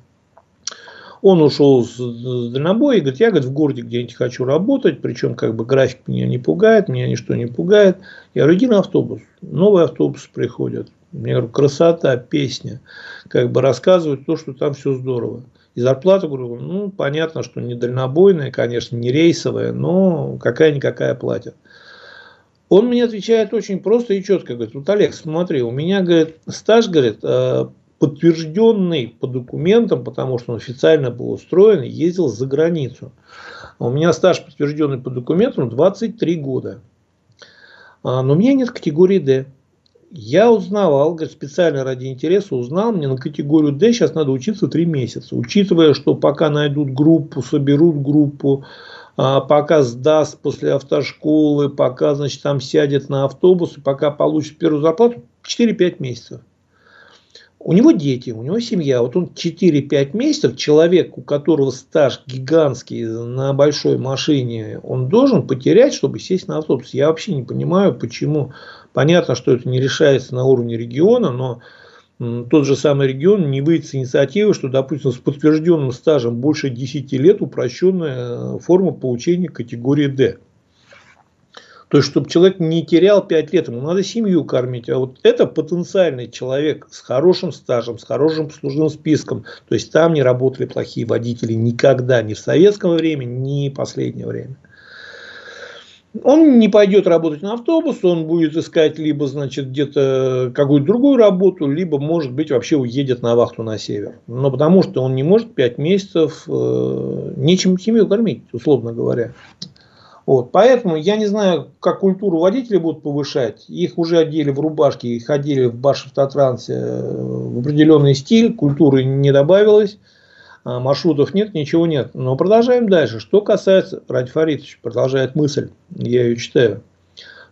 Он ушел с дальнобоя и говорит, я говорит, в городе где-нибудь хочу работать, причем как бы график меня не пугает, меня ничто не пугает. Я говорю, иди на автобус. Новые автобусы приходят. Мне говорю, красота, песня. Как бы рассказывают то, что там все здорово. И зарплата, говорю, ну, понятно, что не дальнобойная, конечно, не рейсовая, но какая-никакая платят. Он мне отвечает очень просто и четко. Говорит, вот, Олег, смотри, у меня, говорит, стаж, говорит, э, подтвержденный по документам, потому что он официально был устроен, ездил за границу. А у меня стаж подтвержденный по документам 23 года. А, но у меня нет категории D. Я узнавал, говорит, специально ради интереса узнал, мне на категорию D сейчас надо учиться 3 месяца. Учитывая, что пока найдут группу, соберут группу, а, пока сдаст после автошколы, пока, значит, там сядет на автобус, пока получит первую зарплату, 4-5 месяцев. У него дети, у него семья. Вот он 4-5 месяцев, человек, у которого стаж гигантский на большой машине, он должен потерять, чтобы сесть на автобус. Я вообще не понимаю, почему. Понятно, что это не решается на уровне региона, но тот же самый регион не выйдет с инициативы, что, допустим, с подтвержденным стажем больше 10 лет упрощенная форма получения категории D. То есть, чтобы человек не терял 5 лет, ему надо семью кормить. А вот это потенциальный человек с хорошим стажем, с хорошим служебным списком. То есть, там не работали плохие водители никогда, ни в советское время, ни в последнее время. Он не пойдет работать на автобус, он будет искать либо, значит, где-то какую-то другую работу, либо, может быть, вообще уедет на вахту на север. Но потому что он не может 5 месяцев э, нечем семью кормить, условно говоря. Вот. Поэтому я не знаю, как культуру водителей будут повышать. Их уже одели в рубашки, их одели в Башавтотрансе э, в определенный стиль. Культуры не добавилось. А маршрутов нет, ничего нет. Но продолжаем дальше. Что касается, Ради Фаридович продолжает мысль, я ее читаю.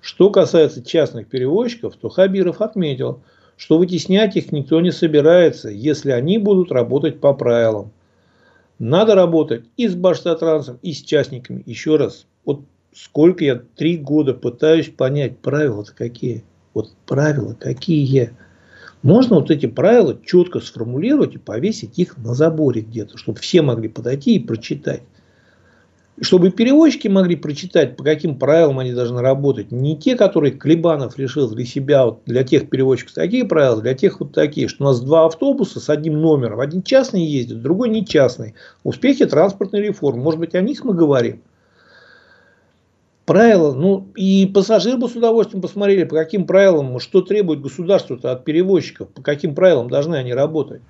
Что касается частных перевозчиков, то Хабиров отметил, что вытеснять их никто не собирается, если они будут работать по правилам. Надо работать и с Башавтотрансом, и с частниками. Еще раз, вот сколько я три года пытаюсь понять, правила-то какие. Вот правила какие. Можно вот эти правила четко сформулировать и повесить их на заборе где-то, чтобы все могли подойти и прочитать чтобы перевозчики могли прочитать, по каким правилам они должны работать. Не те, которые Клебанов решил для себя, вот для тех перевозчиков такие правила, для тех вот такие, что у нас два автобуса с одним номером. Один частный ездит, другой не частный. Успехи транспортной реформы. Может быть, о них мы говорим. Правила, ну и пассажиры бы с удовольствием посмотрели, по каким правилам, что требует государство от перевозчиков, по каким правилам должны они работать.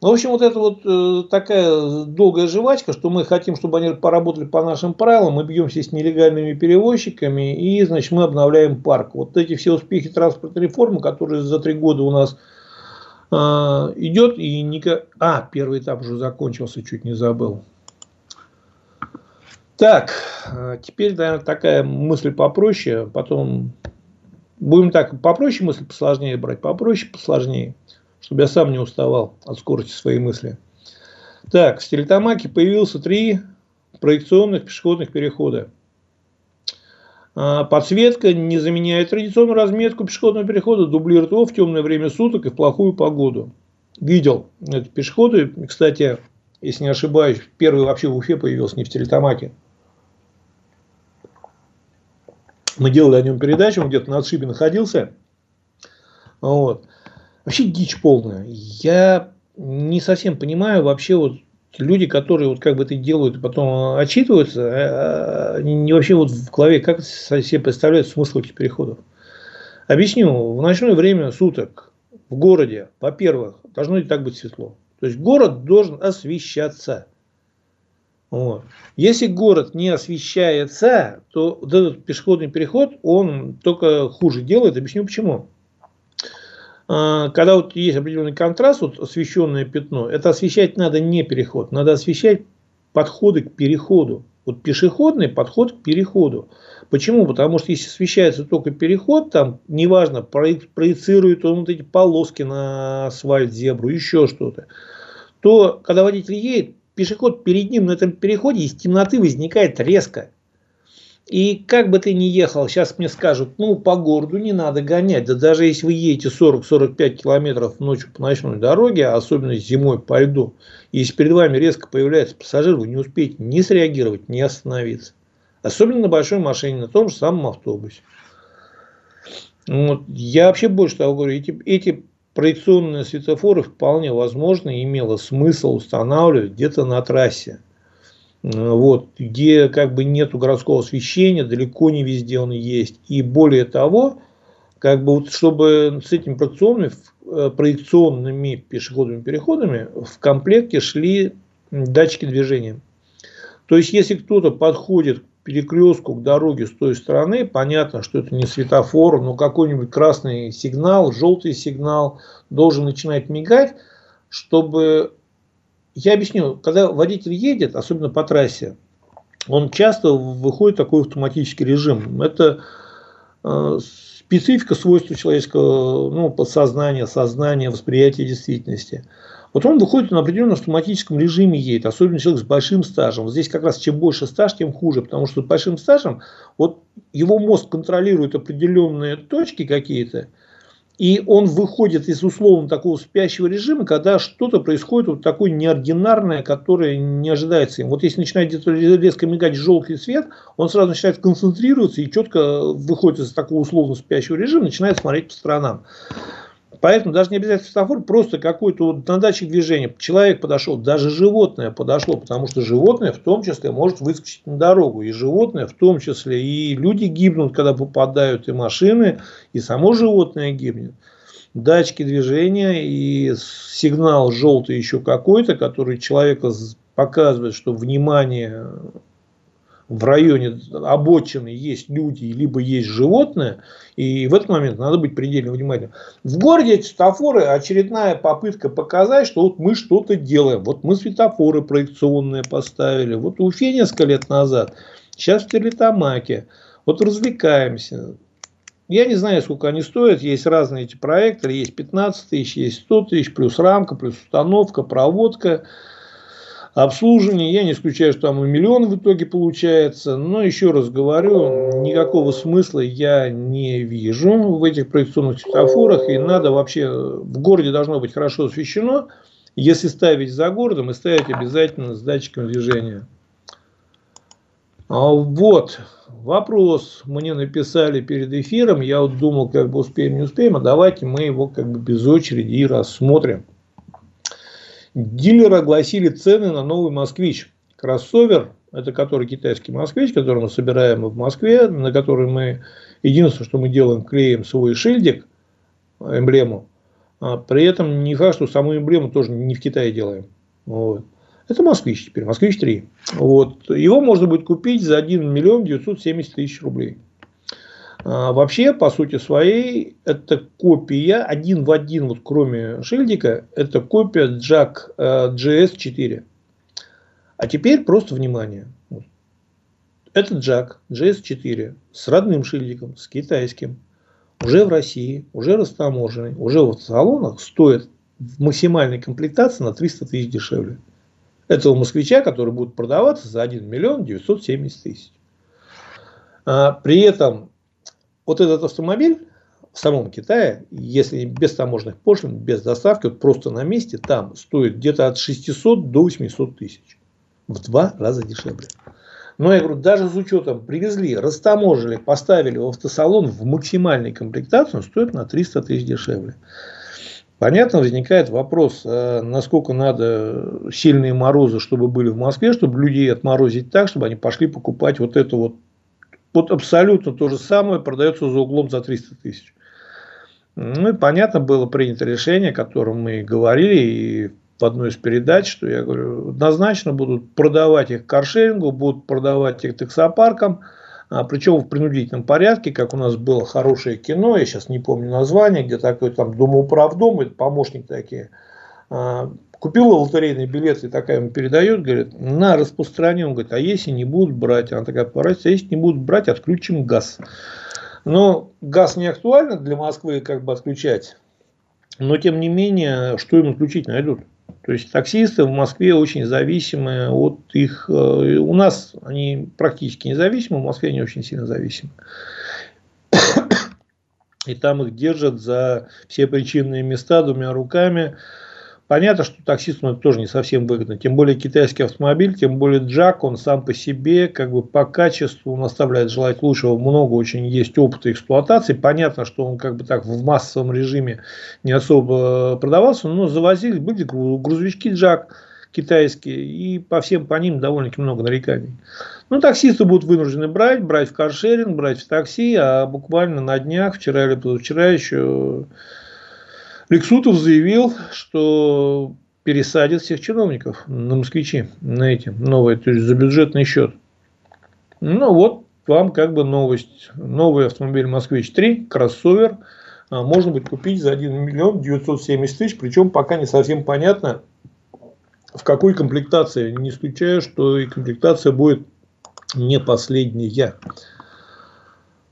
Ну, в общем, вот это вот э, такая долгая жвачка, что мы хотим, чтобы они поработали по нашим правилам, мы бьемся с нелегальными перевозчиками, и, значит, мы обновляем парк. Вот эти все успехи транспортной реформы, которые за три года у нас э, идет, и никак... А, первый этап уже закончился, чуть не забыл. Так, э, теперь, наверное, такая мысль попроще, потом будем так, попроще мысль посложнее брать, попроще, посложнее чтобы я сам не уставал от скорости своей мысли. Так, в Стерлитамаке появился три проекционных пешеходных перехода. А, подсветка не заменяет традиционную разметку пешеходного перехода, дублирует его в темное время суток и в плохую погоду. Видел эти пешеходы. Кстати, если не ошибаюсь, первый вообще в Уфе появился не в Стерлитамаке. Мы делали о нем передачу, он где-то на отшибе находился. Вот. Вообще дичь полная. Я не совсем понимаю вообще вот люди, которые вот как бы это делают и потом отчитываются, а, а, не вообще вот в голове как себе представляют смысл этих переходов. Объясню. В ночное время суток в городе, во-первых, должно и так быть светло. То есть город должен освещаться. Вот. Если город не освещается, то вот этот пешеходный переход, он только хуже делает. Объясню почему. А, когда вот есть определенный контраст, вот освещенное пятно, это освещать надо не переход, надо освещать подходы к переходу. Вот пешеходный подход к переходу. Почему? Потому что если освещается только переход, там неважно, проецирует он вот эти полоски на асфальт, зебру, еще что-то, то когда водитель едет, пешеход перед ним на этом переходе из темноты возникает резко. И как бы ты ни ехал, сейчас мне скажут, ну, по городу не надо гонять. Да даже если вы едете 40-45 километров ночью по ночной дороге, особенно зимой по льду, если перед вами резко появляется пассажир, вы не успеете ни среагировать, ни остановиться. Особенно на большой машине, на том же самом автобусе. Вот. Я вообще больше того говорю, эти, эти проекционные светофоры вполне возможно имело смысл устанавливать где-то на трассе вот, где как бы нету городского освещения, далеко не везде он есть. И более того, как бы вот, чтобы с этими проекционными, э, проекционными пешеходными переходами в комплекте шли датчики движения. То есть, если кто-то подходит перекрестку, к дороге с той стороны, понятно, что это не светофор, но какой-нибудь красный сигнал, желтый сигнал должен начинать мигать, чтобы я объясню, когда водитель едет, особенно по трассе, он часто выходит в такой автоматический режим. Это э, специфика свойства человеческого ну, подсознания, сознания, восприятия действительности. Вот он выходит на определенном автоматическом режиме едет, особенно человек с большим стажем. Вот здесь как раз чем больше стаж, тем хуже, потому что с большим стажем вот его мозг контролирует определенные точки какие-то, и он выходит из условно такого спящего режима, когда что-то происходит вот такое неординарное, которое не ожидается им. Вот если начинает где-то резко мигать желтый свет, он сразу начинает концентрироваться и четко выходит из такого условно спящего режима, начинает смотреть по сторонам. Поэтому даже не обязательно светофор, просто какой-то вот на датчик движения. Человек подошел, даже животное подошло, потому что животное в том числе может выскочить на дорогу. И животное в том числе, и люди гибнут, когда попадают, и машины, и само животное гибнет. Датчики движения и сигнал желтый еще какой-то, который человека показывает, что внимание в районе обочины есть люди, либо есть животные, и в этот момент надо быть предельно внимательным. В городе эти светофоры очередная попытка показать, что вот мы что-то делаем. Вот мы светофоры проекционные поставили. Вот в Уфе несколько лет назад, сейчас в Терлитамаке. Вот развлекаемся. Я не знаю, сколько они стоят. Есть разные эти проекторы. Есть 15 тысяч, есть 100 тысяч, плюс рамка, плюс установка, проводка. Обслуживание. Я не исключаю, что там и миллион в итоге получается. Но еще раз говорю, никакого смысла я не вижу в этих проекционных светофорах. И надо вообще, в городе должно быть хорошо освещено. Если ставить за городом, и ставить обязательно с датчиком движения. А вот, вопрос мне написали перед эфиром. Я вот думал, как бы успеем, не успеем. А давайте мы его как бы без очереди и рассмотрим. Дилеры огласили цены на новый «Москвич». Кроссовер, это который китайский «Москвич», который мы собираем в Москве, на который мы, единственное, что мы делаем, клеим свой шильдик, эмблему. А при этом не факт, что саму эмблему тоже не в Китае делаем. Вот. Это «Москвич» теперь, «Москвич-3». Вот. Его можно будет купить за 1 миллион 970 тысяч рублей. А, вообще, по сути своей, это копия один в один, вот кроме шильдика, это копия Jack GS4. А теперь просто внимание. Это Jack GS4 с родным шильдиком, с китайским, уже в России, уже растаможенный, уже в салонах стоит в максимальной комплектации на 300 тысяч дешевле. Этого москвича, который будет продаваться за 1 миллион 970 тысяч. А, при этом вот этот автомобиль в самом Китае, если без таможенных пошлин, без доставки, вот просто на месте, там стоит где-то от 600 до 800 тысяч. В два раза дешевле. Но я говорю, даже с учетом привезли, растаможили, поставили в автосалон в максимальной комплектации, он стоит на 300 тысяч дешевле. Понятно, возникает вопрос, а насколько надо сильные морозы, чтобы были в Москве, чтобы людей отморозить так, чтобы они пошли покупать вот эту вот вот абсолютно то же самое продается за углом за 300 тысяч. Ну и понятно было принято решение, о котором мы говорили и в одной из передач, что я говорю, однозначно будут продавать их каршерингу, будут продавать их таксопаркам, а, причем в принудительном порядке, как у нас было хорошее кино, я сейчас не помню название, где такой там Думоуправдом, это помощник такие, а, Купила лотерейный билет, и такая ему передает, говорит, на распространение. Он говорит, а если не будут брать? Она такая поворачивается, а если не будут брать, отключим газ. Но газ не актуально для Москвы как бы отключать. Но тем не менее, что им отключить найдут? То есть таксисты в Москве очень зависимы от их... Э, у нас они практически независимы, в Москве они очень сильно зависимы. И там их держат за все причинные места двумя руками. Понятно, что таксисту это тоже не совсем выгодно. Тем более китайский автомобиль, тем более Джак, он сам по себе, как бы по качеству, он оставляет желать лучшего. Много очень есть опыта эксплуатации. Понятно, что он как бы так в массовом режиме не особо продавался, но завозили, были грузовички Джак китайские, и по всем по ним довольно-таки много нареканий. Ну, таксисты будут вынуждены брать, брать в каршеринг, брать в такси, а буквально на днях, вчера или позавчера еще Лексутов заявил, что пересадит всех чиновников на москвичи, на эти новые, то есть за бюджетный счет. Ну вот вам как бы новость. Новый автомобиль «Москвич-3», кроссовер, а, можно будет купить за 1 миллион 970 тысяч, причем пока не совсем понятно, в какой комплектации. Не исключаю, что и комплектация будет не последняя.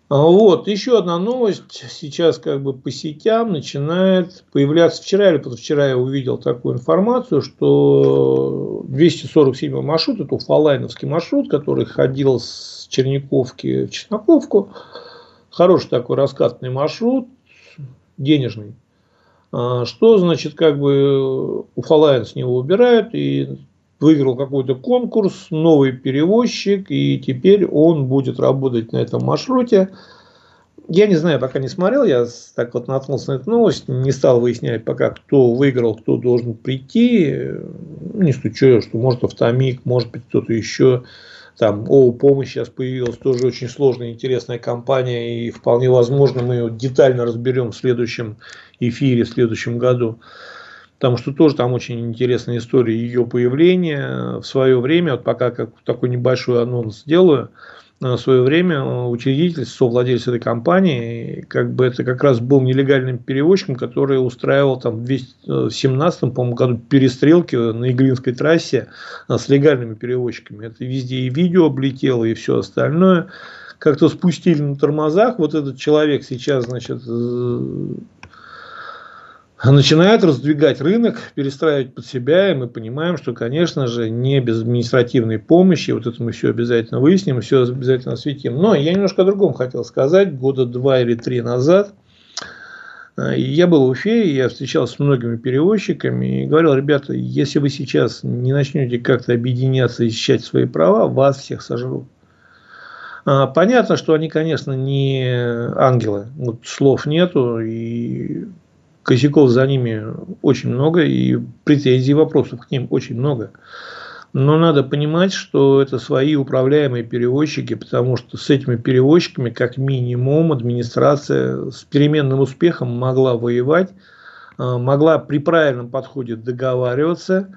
А вот, еще одна новость. Сейчас как бы по сетям начинает появляться. Вчера или позавчера я увидел такую информацию, что 247 маршрут, это уфалайновский маршрут, который ходил с Черниковки в Чесноковку. Хороший такой раскатный маршрут, денежный. А что значит, как бы Уфалайн с него убирают и выиграл какой-то конкурс, новый перевозчик, и теперь он будет работать на этом маршруте. Я не знаю, пока не смотрел, я так вот наткнулся на эту новость, не стал выяснять пока, кто выиграл, кто должен прийти. Не исключаю, что может автомик, может быть кто-то еще. Там ООО «Помощь» сейчас появилась, тоже очень сложная, интересная компания, и вполне возможно мы ее детально разберем в следующем эфире, в следующем году потому что тоже там очень интересная история ее появления в свое время, вот пока как такой небольшой анонс сделаю, э, в свое время учредитель, совладелец этой компании, как бы это как раз был нелегальным перевозчиком, который устраивал там в 2017 по году перестрелки на Иглинской трассе э, с легальными перевозчиками. Это везде и видео облетело, и все остальное. Как-то спустили на тормозах. Вот этот человек сейчас, значит, начинают раздвигать рынок, перестраивать под себя, и мы понимаем, что, конечно же, не без административной помощи, вот это мы все обязательно выясним, все обязательно осветим. Но я немножко о другом хотел сказать. Года два или три назад э, я был в Уфе, я встречался с многими перевозчиками и говорил, ребята, если вы сейчас не начнете как-то объединяться и защищать свои права, вас всех сожрут. А, понятно, что они, конечно, не ангелы. Вот слов нету, и косяков за ними очень много, и претензий, вопросов к ним очень много. Но надо понимать, что это свои управляемые перевозчики, потому что с этими перевозчиками, как минимум, администрация с переменным успехом могла воевать, а, могла при правильном подходе договариваться.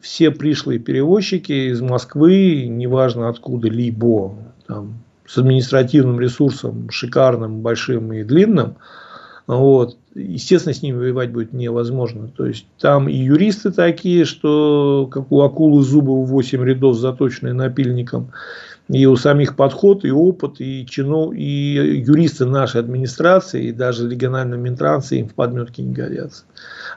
Все пришлые перевозчики из Москвы, неважно откуда, либо там, с административным ресурсом шикарным, большим и длинным – вот. Естественно, с ними воевать будет невозможно. То есть, там и юристы такие, что как у акулы зубы в 8 рядов, заточенные напильником. И у самих подход, и опыт, и чинов, и юристы нашей администрации, и даже региональные минтрансы им в подметке не годятся.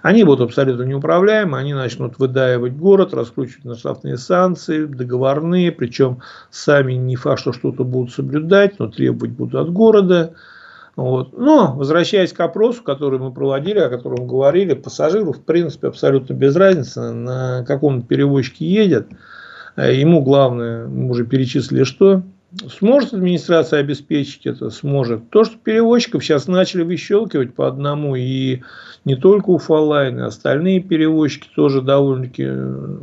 Они будут абсолютно неуправляемы, они начнут выдаивать город, раскручивать на штрафные санкции, договорные, причем сами не факт, что что-то будут соблюдать, но требовать будут от города. Вот. Но, возвращаясь к опросу, который мы проводили, о котором говорили, пассажиру, в принципе, абсолютно без разницы, на каком перевозчике едет. Э, ему главное, мы уже перечислили, что сможет администрация обеспечить это, сможет. То, что перевозчиков сейчас начали выщелкивать по одному, и не только Уфалайн, и остальные перевозчики тоже довольно-таки э,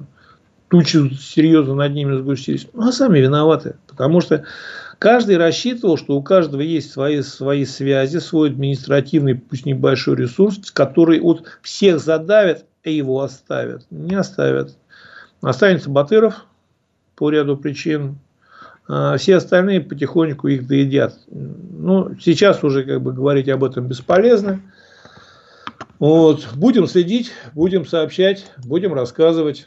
тучи серьезно над ними сгустились. Ну, а сами виноваты. Потому что Каждый рассчитывал, что у каждого есть свои, свои связи, свой административный, пусть небольшой ресурс, который вот всех задавит, и а его оставят. Не оставят. Останется Батыров по ряду причин. А все остальные потихоньку их доедят. Ну, сейчас уже как бы говорить об этом бесполезно. Вот. Будем следить, будем сообщать, будем рассказывать.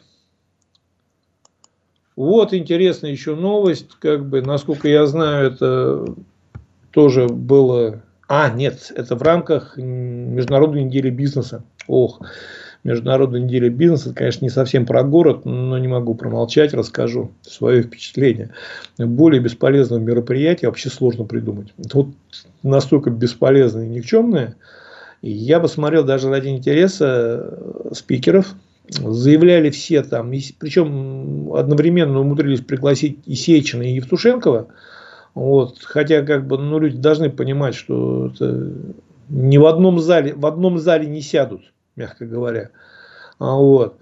Вот интересная еще новость, как бы, насколько я знаю, это тоже было... А, нет, это в рамках Международной недели бизнеса. Ох, Международная неделя бизнеса, конечно, не совсем про город, но не могу промолчать, расскажу свое впечатление. Более бесполезного мероприятия вообще сложно придумать. Вот настолько бесполезное и никчемное. Я бы смотрел даже ради интереса спикеров, заявляли все там, причем одновременно умудрились пригласить и Сечина, и Евтушенкова, вот, хотя как бы, ну, люди должны понимать, что это не в одном зале, в одном зале не сядут, мягко говоря. А, вот.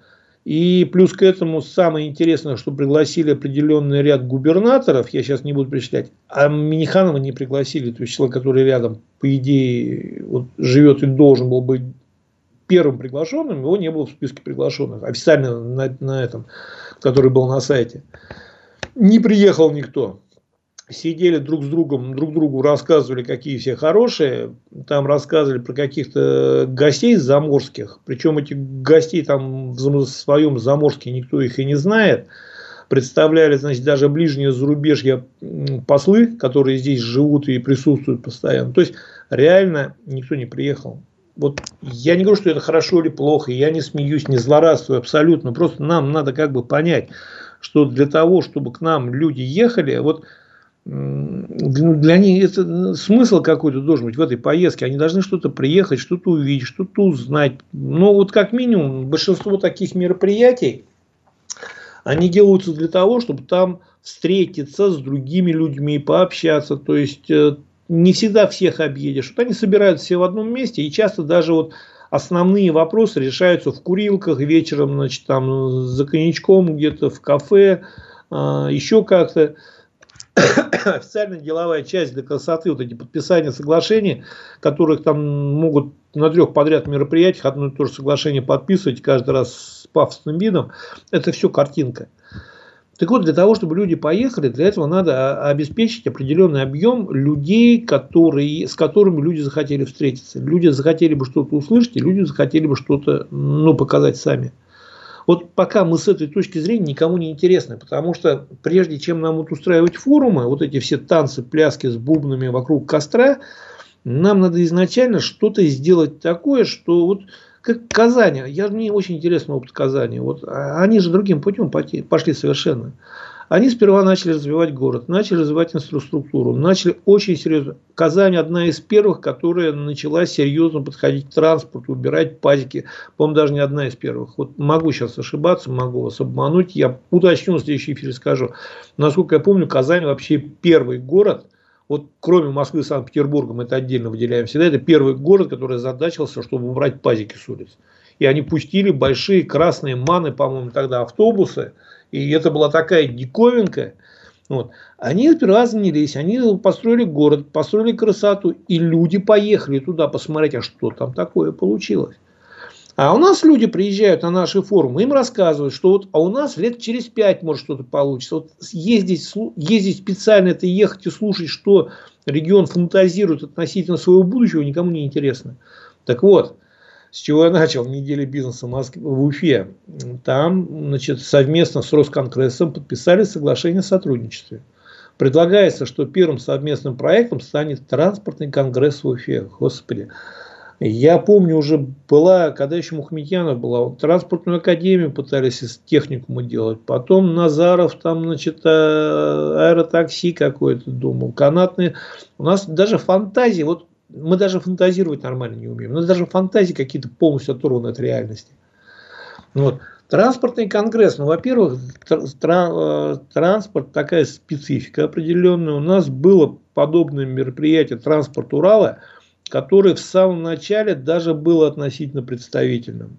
И плюс к этому самое интересное, что пригласили определенный ряд губернаторов, я сейчас не буду перечислять, а Миниханова не пригласили, то есть человек, который рядом, по идее, вот, живет и должен был быть первым приглашенным, его не было в списке приглашенных, официально на, на этом, который был на сайте. Не приехал никто. Сидели друг с другом, друг другу рассказывали, какие все хорошие. Там рассказывали про каких-то гостей заморских. Причем этих гостей там в своем заморске никто их и не знает. Представляли, значит, даже ближние зарубежья послы, которые здесь живут и присутствуют постоянно. То есть, реально никто не приехал вот я не говорю, что это хорошо или плохо, я не смеюсь, не злорадствую абсолютно, просто нам надо как бы понять, что для того, чтобы к нам люди ехали, вот для них это смысл какой-то должен быть в этой поездке. Они должны что-то приехать, что-то увидеть, что-то узнать. Но вот как минимум большинство таких мероприятий, они делаются для того, чтобы там встретиться с другими людьми, пообщаться. То есть э, не всегда всех объедешь. Вот они собираются все в одном месте, и часто даже вот основные вопросы решаются в курилках вечером, значит, там за коньячком где-то в кафе, а, еще как-то. Официальная деловая часть для красоты, вот эти подписания соглашений, которых там могут на трех подряд мероприятиях одно и то же соглашение подписывать каждый раз с пафосным видом, это все картинка. Так вот, для того, чтобы люди поехали, для этого надо обеспечить определенный объем людей, которые, с которыми люди захотели встретиться. Люди захотели бы что-то услышать, и люди захотели бы что-то ну, показать сами. Вот пока мы с этой точки зрения никому не интересны, потому что прежде чем нам вот устраивать форумы, вот эти все танцы, пляски с бубнами вокруг костра, Нам надо изначально что-то сделать такое, что вот как Казань, я, мне очень интересный опыт Казани. Вот, а, они же другим путем пошли совершенно. Они сперва начали развивать город, начали развивать инфраструктуру, начали очень серьезно. Казань одна из первых, которая начала серьезно подходить к транспорту, убирать пазики. По-моему, даже не одна из первых. Вот могу сейчас ошибаться, могу вас обмануть. Я уточню в следующем эфире скажу. Насколько я помню, Казань вообще первый город, вот кроме Москвы и Санкт-Петербурга, мы это отдельно выделяем всегда, это первый город, который задачился, чтобы убрать пазики с улиц. И они пустили большие красные маны, по-моему, тогда автобусы, и это была такая диковинка. Вот. Они сперва занялись, они построили город, построили красоту, и люди поехали туда посмотреть, а что там такое получилось. А у нас люди приезжают на наши форумы, им рассказывают, что вот, а у нас лет через пять может что-то получится. Вот ездить, ездить специально, это ехать и слушать, что регион фантазирует относительно своего будущего, никому не интересно. Так вот, с чего я начал неделю бизнеса в, в Уфе. Там значит, совместно с Росконкрессом подписали соглашение о сотрудничестве. Предлагается, что первым совместным проектом станет транспортный конгресс в Уфе. Господи. Я помню, уже была, когда еще Мухаметьянов была, транспортную академию пытались из техникума делать. Потом Назаров там, значит, э, аэротакси какое-то думал. Канатные. У нас даже фантазии. Вот мы даже фантазировать нормально не умеем. У нас даже фантазии какие-то полностью оторваны от реальности. Вот. Транспортный конгресс, ну, во-первых, э, транспорт такая специфика определенная. У нас было подобное мероприятие «Транспорт Урала», которое в самом начале даже было относительно представительным.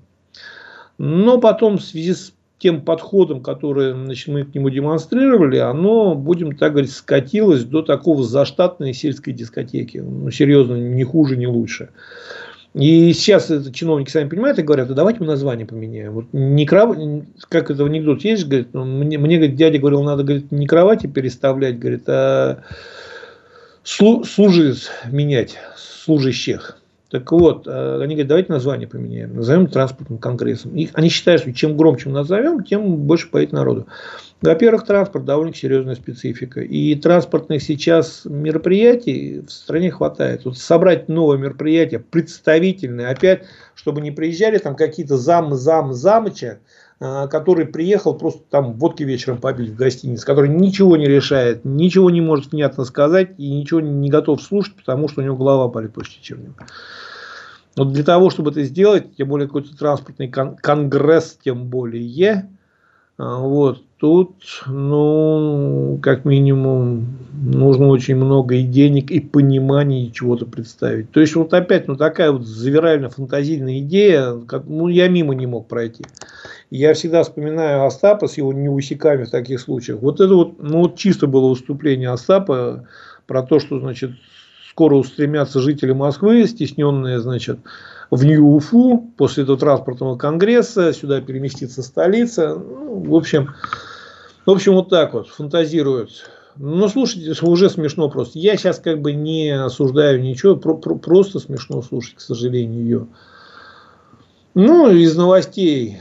Но потом в связи с тем подходом, который значит, мы к нему демонстрировали, оно, будем так говорить, скатилось до такого заштатной сельской дискотеки. Ну, серьезно, ни хуже, ни лучше. И сейчас это чиновники сами понимают и говорят, да давайте мы название поменяем. Вот не кров... как это в анекдот есть, говорит, ну, мне, мне говорит, дядя говорил, надо говорит, не кровати переставлять, говорит, а слу... служит менять, служащих. Так вот, э, они говорят, давайте название поменяем, назовем транспортным конгрессом. И они считают, что чем громче мы назовем, тем больше поедет народу. Во-первых, транспорт довольно серьезная специфика. И транспортных сейчас мероприятий в стране хватает. Вот собрать новое мероприятие, представительное, опять, чтобы не приезжали там какие-то зам, зам, замыча, э, который приехал просто там водки вечером побить в гостинице, который ничего не решает, ничего не может внятно сказать и ничего не готов слушать, потому что у него голова болит после чернил. Но для того, чтобы это сделать, тем более какой-то транспортный кон- конгресс, тем более, а, вот, тут, ну, как минимум, нужно очень много и денег, и понимания, чего-то представить. То есть, вот опять, ну, такая вот завирально фантазийная идея, как, ну, я мимо не мог пройти. Я всегда вспоминаю Остапа с его неусеками в таких случаях. Вот это вот, ну, вот чисто было выступление Остапа про то, что, значит, скоро устремятся жители Москвы, стесненные, значит, в Нью-Уфу после этого транспортного конгресса, сюда переместится столица. Ну, в общем, в общем, вот так вот фантазируют. Ну, слушайте, уже смешно просто. Я сейчас как бы не осуждаю ничего, про, про, просто смешно слушать, к сожалению, ее. Ну, из новостей,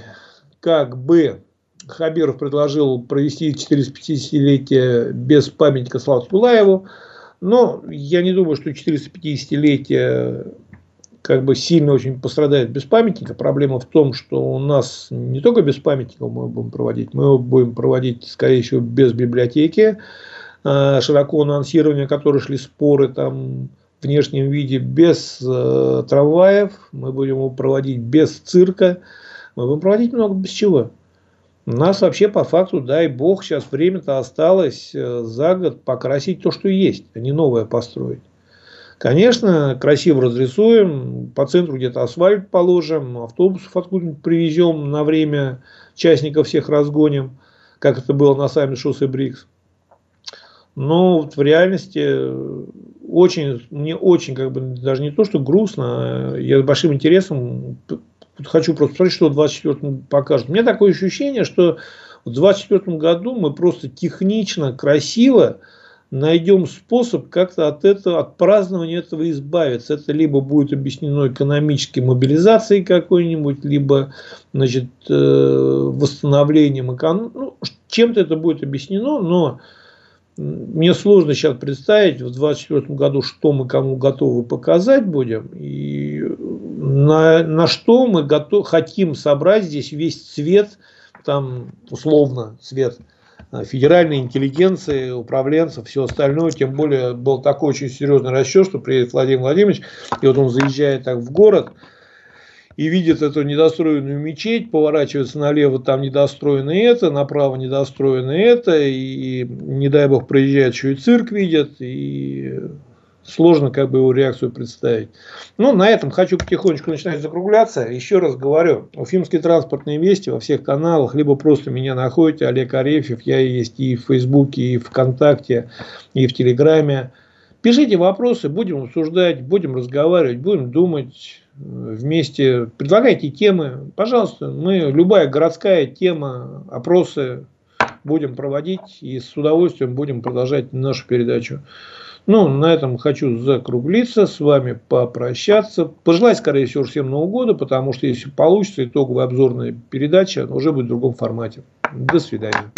как бы Хабиров предложил провести 450-летие без памятника Славу Тулаеву. Но я не думаю, что 450-летие как бы сильно очень пострадает без памятника. Проблема в том, что у нас не только без памятника мы будем проводить, мы его будем проводить, скорее всего, без библиотеки. А, широко анонсирование, которые шли споры там в внешнем виде, без э, трамваев. Мы будем его проводить без цирка. Мы будем проводить много без чего. У нас вообще по факту, дай бог, сейчас время-то осталось э, за год покрасить то, что есть, а не новое построить. Конечно, красиво разрисуем, по центру где-то асфальт положим, автобусов откуда-нибудь привезем на время, частников всех разгоним, как это было на самом шоссе Брикс. Но вот в реальности э, очень, мне очень, как бы, даже не то, что грустно, а я с большим интересом хочу просто посмотреть, что в 2024 покажет. У меня такое ощущение, что в 2024 году мы просто технично, красиво найдем способ как-то от этого, от празднования этого избавиться. Это либо будет объяснено экономической мобилизацией какой-нибудь, либо значит, э, восстановлением экономики. Ну, чем-то это будет объяснено, но мне сложно сейчас представить в 2024 году, что мы кому готовы показать будем и на, на что мы готов, хотим собрать здесь весь цвет, там условно цвет э, федеральной интеллигенции, управленцев, все остальное. Тем более был такой очень серьезный расчет, что приедет Владимир Владимирович, и вот он заезжает так в город – и видит эту недостроенную мечеть, поворачивается налево, там недостроено это, направо недостроено это, и не дай бог проезжает, еще и цирк видят, и сложно как бы его реакцию представить. Ну, на этом хочу потихонечку начинать закругляться. Еще раз говорю, уфимские транспортные вести во всех каналах, либо просто меня находите, Олег Арефьев, я есть и в Фейсбуке, и в ВКонтакте, и в Телеграме. Пишите вопросы, будем обсуждать, будем разговаривать, будем думать вместе. Предлагайте темы. Пожалуйста, мы любая городская тема, опросы будем проводить и с удовольствием будем продолжать нашу передачу. Ну, на этом хочу закруглиться, с вами попрощаться. Пожелать, скорее всего, всем Нового года, потому что если получится итоговая обзорная передача, уже будет в другом формате. До свидания.